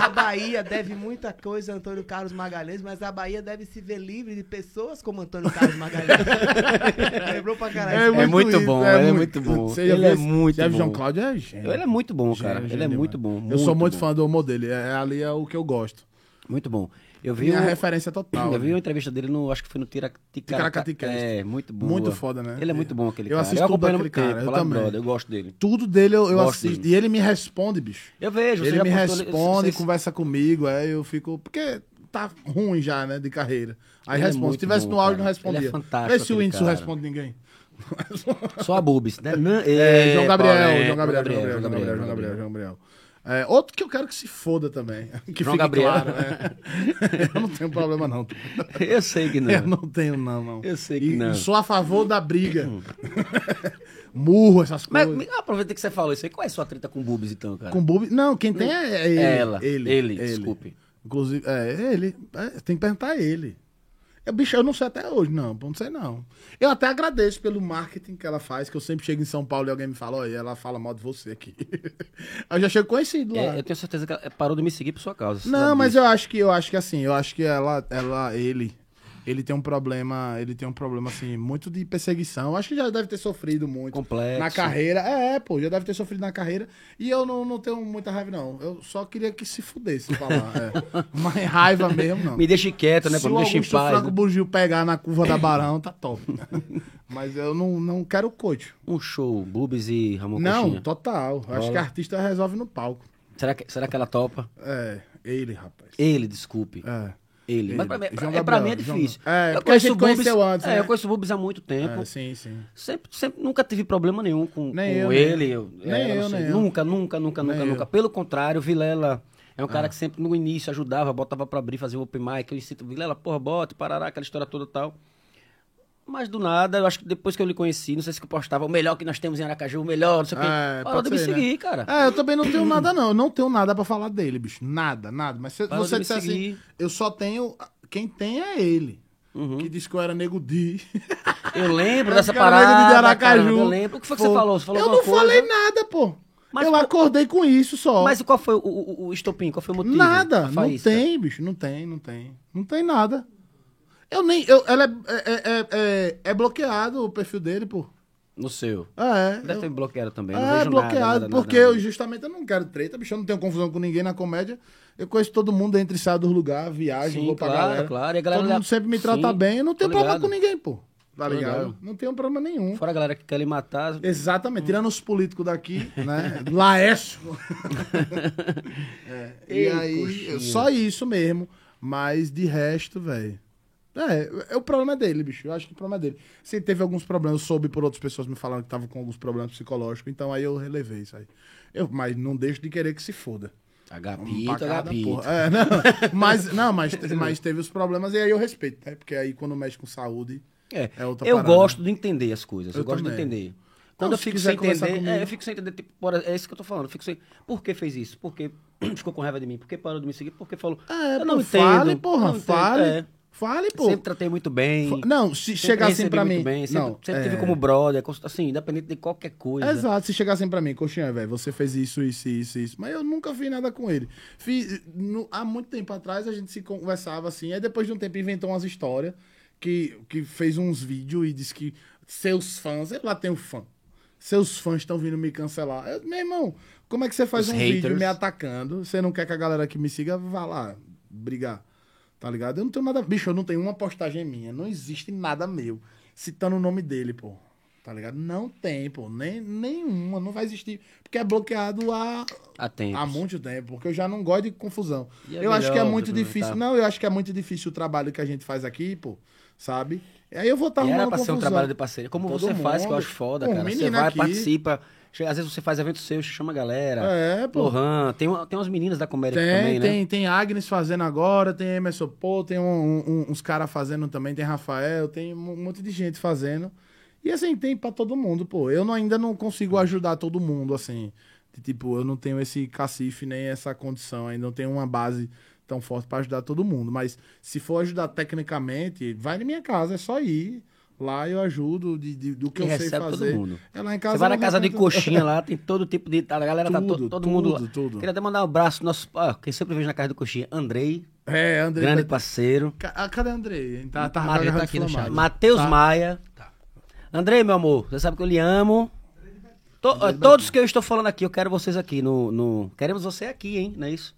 a Bahia deve muita coisa a Antônio Carlos Magalhães, mas a Bahia deve se ver livre de pessoas como Antônio Carlos Magalhães. [LAUGHS] Lembrou pra caralho. É muito isso, bom, ele é muito bom. Você já Ele é muito bom. João Cláudio é gênio. Ele é muito bom, cara. Gênio, ele é muito bom. eu sou muito bom. fã do humor dele. É, ali é o que eu gosto. Muito bom. Eu vi, Minha um- referência total. eu vi né? uma entrevista dele no, acho que foi no Ticaracaticast. É, muito bom. Muito foda, né? Ele é muito bom aquele Eu cara. assisto eu tudo ele há daquele muito cara, tempo, eu também. Brother, eu gosto dele. Tudo dele eu, eu assisto. dele. E ele me responde, bicho. Eu vejo, Ele me postou- responde, vocês- conversa comigo, aí eu fico. Porque tá ruim já, né, de carreira. Aí Ele é responde. Se muito tivesse bom, no áudio, não cara. Ele é respondia. fantástico, Vê se o aquele cara. responde ninguém. Só a Bubis, né? [LAUGHS] É, Paulo, é, João Gabriel, João Gabriel, João Gabriel, João Gabriel, João Gabriel. É, outro que eu quero que se foda também. [LAUGHS] Que João Gabriel. claro, né? [LAUGHS] Eu não tenho problema, não. [LAUGHS] Eu sei que não. Eu não tenho, não, não. Eu sei que E não. Sou a favor da briga. Murro, essas Mas coisas. me- aproveita que você falou isso aí. Qual é a sua treta com Bubis, então, cara? Com Bob. Não, quem tem é, é ele. É ela. Ele, Ele, desculpe. Inclusive, é ele. É, tem que perguntar a ele. Eu, bicho, eu não sei até hoje, não. Não sei, não. Eu até agradeço pelo marketing que ela faz, que eu sempre chego em São Paulo e alguém me fala, olha, ela fala mal de você aqui. [LAUGHS] eu já chego conhecido lá. É, eu tenho certeza que ela parou de me seguir por sua causa. Não, mas disso. eu acho que eu acho que assim, eu acho que ela, ela, ele, ele tem um problema, ele tem um problema assim muito de perseguição. Acho que já deve ter sofrido muito Complexo. na carreira. É, é, pô, já deve ter sofrido na carreira. E eu não, não tenho muita raiva não. Eu só queria que se fudesse falar. É. [LAUGHS] Mas raiva mesmo não. Me deixe quieto, né? Se Pra o me deixar em paz. Franco né? Bugio pegar na curva da Barão, tá top. [LAUGHS] Mas eu não, não quero coach. Um show, Bubis e Ramon Não, Coxinha. total. Acho que artista resolve no palco. Será que, será que ela topa? É, ele, rapaz. Ele, desculpe. É. Ele. Mas Ele. pra- João é, pra mim é Gabriel, João- difícil. É, eu porque a gente o Bubis- conheceu antes, É, né? eu conheço o Bubis há muito tempo. É, sim, sim. Sempre, sempre, nunca tive problema nenhum com, Nem com eu, nem ele. eu- Nem é, eu, nem eu. Nunca, nunca, nunca, nunca, Nem nunca. eu. Pelo contrário, o Vilela é um cara Ah. que sempre no início ajudava, botava pra abrir, fazia o open mic. Eu incito Vilela, porra, bota, parará, aquela história toda e tal. Mas do nada, eu acho que depois que eu lhe conheci, não sei se eu postava o melhor que nós temos em Aracaju, o melhor, não sei o quê. É, Parou pode de me né? seguir, cara. É, eu também não tenho nada, não. Eu não tenho nada pra falar dele, bicho. Nada, nada. Mas se Parou você disser assim, eu só tenho. Quem tem é ele. Uhum. Que disse que eu era nego Di. Eu lembro [LAUGHS] dessa nego parada. de Aracaju. caramba, eu lembro. O que foi que Pô, você falou? Você falou eu não coisa? falei nada, pô. Mas eu qual- acordei com isso só. Mas qual foi o, o, o estopim? Qual foi o motivo? Nada, não tem, bicho, não tem, não tem. Não tem nada. Eu nem. Eu, ela é, é, é, é, é bloqueado o perfil dele, pô. No seu. É. Deve eu- ter bloqueado também. não É, bloqueado, nada, nada, porque nada. eu justamente eu não quero treta, bicho, eu não tenho confusão com ninguém na comédia. Eu conheço todo mundo, entra e sai do lugar, viagem, Sim, vou pra claro, galera. claro, e galera todo mundo sempre me trata Sim, bem, eu não tenho problema com ninguém, pô. Tá ligado? Não tenho problema nenhum. Fora a galera que quer lhe matar. Exatamente, tirando os políticos daqui, né? [LAUGHS] Laércio. [LAUGHS] É, e Ei, aí, coxinha. só isso mesmo. Mas de resto, velho. É, é, o problema é dele, bicho. Eu acho que o problema é dele. Se teve alguns problemas, eu soube por outras pessoas me falando que tava com alguns problemas psicológicos, então aí eu relevei isso aí. Eu, mas não deixo de querer que se foda. Agapito, porra. É, não, [LAUGHS] mas, não mas, mas teve os problemas e aí eu respeito, né? Porque aí quando mexe com saúde. É, É outra eu parada. gosto de entender as coisas. Eu, Eu gosto de entender. Quando Não, eu se fico quiser sem entender, comigo. é, eu fico sem entender, tipo, é isso que eu tô falando. Eu fico sem. Por que fez isso? Por que [CLEARS THROAT] ficou com raiva de mim? Por que parou de me seguir? Por que falou? É, eu pô, não entendo. fale, porra, não entendo, fale. é. Fale, pô. Sempre tratei muito bem. Não, se chegassem pra mim. Bem, sempre não, sempre é... tive como brother, assim, independente de qualquer coisa. Exato, se chegassem pra mim, coxinha, velho, você fez isso, isso, isso, isso. Mas eu nunca fiz nada com ele. Fiz, no- há muito tempo atrás a gente se conversava assim, aí depois de um tempo inventou umas histórias que, que fez uns vídeos e disse que seus fãs, eu lá tenho fã. Seus fãs estão vindo me cancelar. Eu, meu irmão, como é que você faz Os um vídeo haters. me atacando? Você não quer que a galera que me siga vá lá brigar? Tá ligado? Eu não tenho nada. Bicho, eu não tenho uma postagem minha. Não existe nada meu citando o nome dele, pô. Tá ligado? Não tem, pô. Nem, nenhuma. Não vai existir. Porque é bloqueado há, Há há muito tempo. Porque eu já não gosto de confusão. É eu acho que é melhor muito difícil. Não, eu acho que é muito difícil o trabalho que a gente faz aqui, pô. Sabe? Aí eu vou estar E arrumando era pra ser um trabalho de parceria. Como Todo você faz, que eu mundo. acho foda, cara. Você vai, aqui. participa. Às vezes você faz evento seu, chama a galera. É, pô. Lohan, tem, tem umas meninas da comédia Tem, também, né? tem, tem Agnes fazendo agora, tem Emerson Pô, tem um- um- uns caras fazendo também, tem Rafael, tem um monte de gente fazendo. E assim, tem pra todo mundo, pô. Eu não- ainda não consigo ajudar todo mundo, assim. De, tipo, eu não tenho esse cacife nem essa condição, ainda não tenho uma base tão forte pra ajudar todo mundo. Mas se for ajudar tecnicamente, vai na minha casa, é só ir. Lá eu ajudo de, de- do que E eu sei recebe todo fazer. mundo. É lá em casa. Você vai na casa de tudo. coxinha lá, [LAUGHS] tem todo tipo de. A galera tá Tudo, todo, todo mundo lá. tudo, tudo. Queria até mandar um abraço nosso. Ó, quem sempre vejo na casa de coxinha, Andrei, É, André. grande tá- parceiro. Ca- ah, Cadê Andrei? Tá, tá, Andrei tá tá aqui no chat. Matheus Tá. Maia. Andrei, meu amor, você sabe que eu lhe amo. To- ó, todos que eu estou falando aqui, eu quero vocês aqui no. no- Queremos você aqui, hein? Não é isso?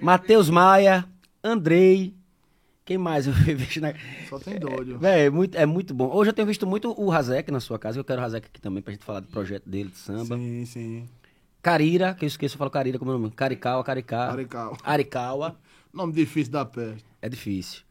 Matheus Maia, Andrei. Quem mais eu [LAUGHS] vejo na. Só tem doido. Véi, é muito, é muito bom. Hoje eu tenho visto muito o Razek na sua casa. Eu quero o Razek aqui também pra gente falar do projeto dele de samba. Sim, sim. Carira, que eu esqueço, eu falo Carira como é o nome. Caricaua, Caricá. Arical. Aricaua. [LAUGHS] Nome difícil da peste. É difícil.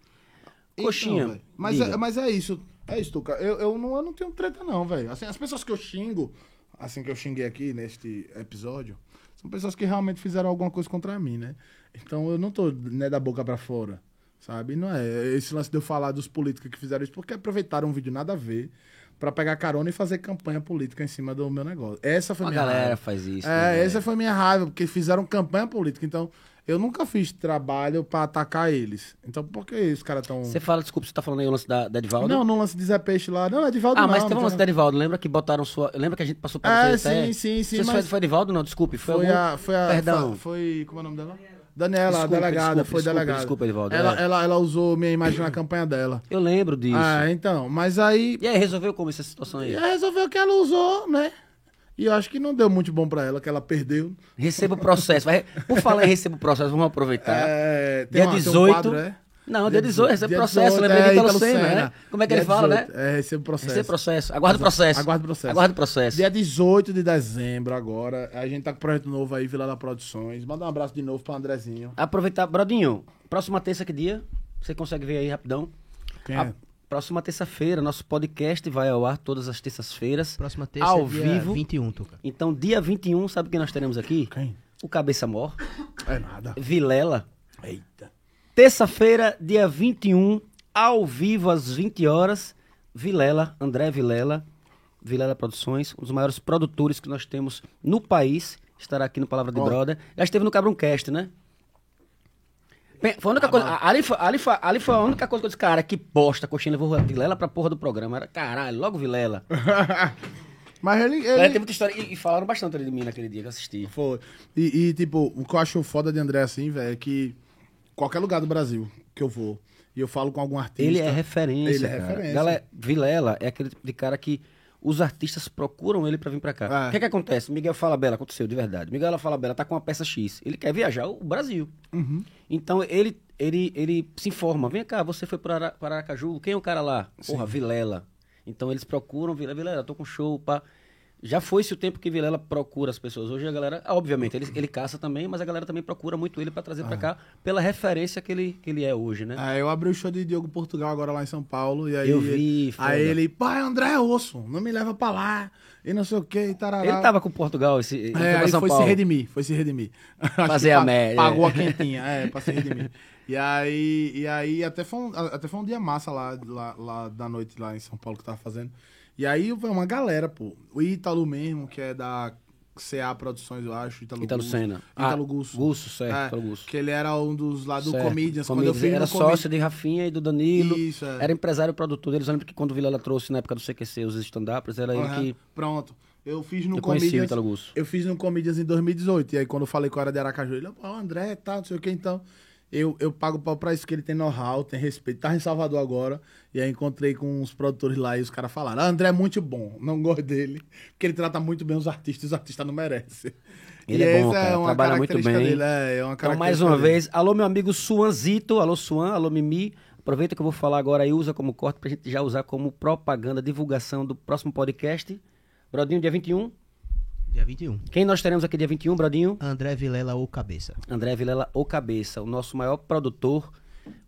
Então, Coxinha. mas, é, mas é isso. É isso, Tuca. Eu, eu, não, eu não tenho treta, não, velho. Assim, as pessoas que eu xingo, assim que eu xinguei aqui neste episódio, são pessoas que realmente fizeram alguma coisa contra mim, né? Então eu não tô né, da boca pra fora, sabe? Não é esse lance de eu falar dos políticos que fizeram isso, porque aproveitaram um vídeo nada a ver pra pegar carona e fazer campanha política em cima do meu negócio. Essa foi A minha galera raiva. faz isso. É, né, essa foi minha raiva, porque fizeram campanha política. Então, eu nunca fiz trabalho pra atacar eles. Então, por que os caras tão. Você fala, desculpa, você tá falando aí o lance da, da Edivaldo? Não, não lance de Zé Peixe lá. Não, é Edivaldo Ah, não. mas não teve um lance da Edivaldo. Lembra que botaram sua. Lembra que a gente passou pra É, sim, sim, sim, mas- foi, foi Edivaldo, não, desculpe. Foi, Foi algum- a. Foi a. Perdão. Foi, foi- Como é o nome dela? Daniela, Desculpa, delegada. desculpa, foi desculpa, delegada. desculpa, Edivaldo, Ela, é. ela, ela usou minha imagem na campanha dela. Eu lembro disso. Ah, então. Mas aí. E aí, resolveu como essa situação aí? Aí resolveu que ela usou, né? E eu acho que não deu muito bom pra ela, que ela perdeu. Receba o processo. Vai- Por falar em receba o processo, vamos aproveitar. É, Dia uma- um 18. quadro, é? Não, dia 18, recebe Dia processo. 18, Lembrei de é, Ítalo Senna, Senna. né? Como é que ele fala, 18, né? É, recebo processo. Receba processo. Aguarda o processo. Aguarda o processo. Aguarda o processo. Dia 18 de dezembro agora. A gente tá com um projeto novo aí, Vila da Produções. Manda um abraço de novo pro Andrezinho. Aproveitar. Brodinho, próxima terça que dia? Você consegue ver aí rapidão? Quem A- é? Próxima terça-feira, nosso podcast vai ao ar todas as terças-feiras. Próxima terça Ao é dia vivo. 21, Tuca. Então, dia 21, sabe o que nós teremos aqui? Quem? O Cabeça Mor, É nada. Vilela. Eita. Terça-feira, dia 21, ao vivo às 20 horas, Vilela, André Vilela, Vilela Produções, um dos maiores produtores que nós temos no país, estará aqui no Palavra de Ó. Brother. Já esteve no Cabroncast, né? Bem, Foi a única coisa, ali, foi, ali, foi, ali foi a única coisa que eu disse, cara, que bosta, coxinha levou Vilela pra porra do programa. Era, caralho, logo Vilela. [LAUGHS] Mas ele. ele... Tem muita história. E, e falaram bastante ali de mim naquele dia que eu assisti. Foi. E, e, tipo, o que eu acho foda de André assim, velho, é que qualquer lugar do Brasil que eu vou e eu falo com algum artista. Ele é referência. Ele é cara. referência. Galera, Vilela é aquele tipo de cara que os artistas procuram ele pra vir pra cá. É. O que, que acontece? Miguel Falabella, aconteceu de verdade. Miguel Falabella tá com uma peça X. Ele quer viajar o Brasil. Uhum. Então ele, ele, ele se informa. Vem cá, você foi para, Ara- para Aracaju. Quem é o cara lá? Porra, Vilela. Então eles procuram Vilela. Vilela, tô com show, pá. Já foi-se o tempo que Vilela procura as pessoas. Hoje a galera, ah, obviamente, ele, ele caça também, mas a galera também procura muito ele pra trazer pra cá, pela referência que ele, que ele é hoje, né? Aí eu abri o show de Diogo Portugal agora lá em São Paulo. E aí Eu vi, foda. Aí ele, pai, André Osso, não me leva pra lá. E não sei o que, e tarará. Ele tava com Portugal, esse, ele foi É, pra aí foi Paulo. se redimir, foi se redimir. [LAUGHS] Fazer a média, Pagou é. a [LAUGHS] quentinha, é, pra se redimir. E aí, e aí até, foi um, até foi um dia massa lá, lá, lá da noite lá em São Paulo que tava fazendo. E aí foi uma galera, pô. O Ítalo mesmo, que é da CA Produções, eu acho. Ítalo, Ítalo Gusso. Senna. Ítalo Ah, Gusso. Gusso, certo, É, Ítalo Gusso. Que ele era um dos lá do Certo. Comedians. Quando eu Comedians. Era sócio Comedians- de Rafinha e do Danilo. Isso, é. Era empresário produtor deles. Eu lembro que quando o Vilela trouxe na época do CQC os stand-uppers, era ele Aham, que. Pronto. Eu fiz no Eu Comedians. Eu fiz no Comedians em 2018. E aí, quando eu falei com o era de Aracaju, ele, pô, André, tal, não sei o que, então. Eu, eu pago pau pra isso, que ele tem know-how, tem respeito. Tava em Salvador agora. E aí encontrei com uns produtores lá e os caras falaram: ah, André é muito bom, não gosto dele. Porque ele trata muito bem os artistas, os artistas não merecem. Ele e é bom, essa cara, uma trabalha muito bem. Dele, é, é uma Então, mais uma dele. vez, alô, meu amigo Suanzito, alô, Suan, alô, Mimi. Aproveita que eu vou falar agora e usa como corte pra gente já usar como propaganda, divulgação do próximo podcast. Brodinho, dia 21. Dia 21. Quem nós teremos aqui dia 21, Brodinho? André Vilela ou Cabeça. André Vilela, o Cabeça, o nosso maior produtor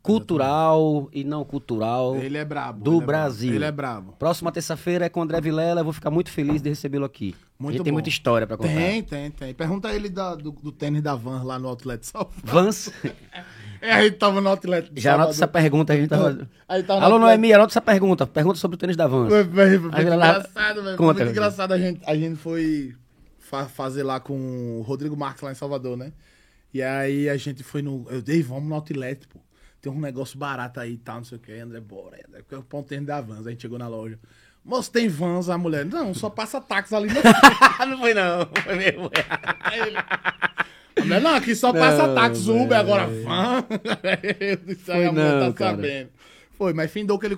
cultural e não cultural Ele é brabo. do ele é brabo. Brasil. Ele é brabo. Próxima terça-feira é com o André Vilela, eu vou ficar muito feliz de recebê-lo aqui. Muito a gente tem muita história pra contar. Tem, tem, tem. Pergunta ele da- do, do tênis da Van lá no Outlet Salvador. Vans, [LAUGHS] É, a gente tava no Outlet já anota essa pergunta. A gente tava... Aí tava no Alô, Outlet- Noemi, anota essa pergunta. Pergunta sobre o tênis da Vans. Foi, foi, foi Aí muito lá- engraçado, velho. Foi muito velho. engraçado. A gente, a gente foi fa- fazer lá com o Rodrigo Marques lá em Salvador, né? E aí a gente foi no. Eu dei, vamos no Outlet, pô. Tem um negócio barato aí e tal, não sei o que. André, bora. André, porque o tênis da Vans. A gente chegou na loja. Moço, tem Vans? A mulher, não, só passa táxi ali. No... [LAUGHS] não foi não, foi mesmo. A mulher, não, aqui só passa Não, táxi, Uber, agora van. Eu [LAUGHS] aí a mulher não, tá cara. sabendo. Foi, mas findou que ele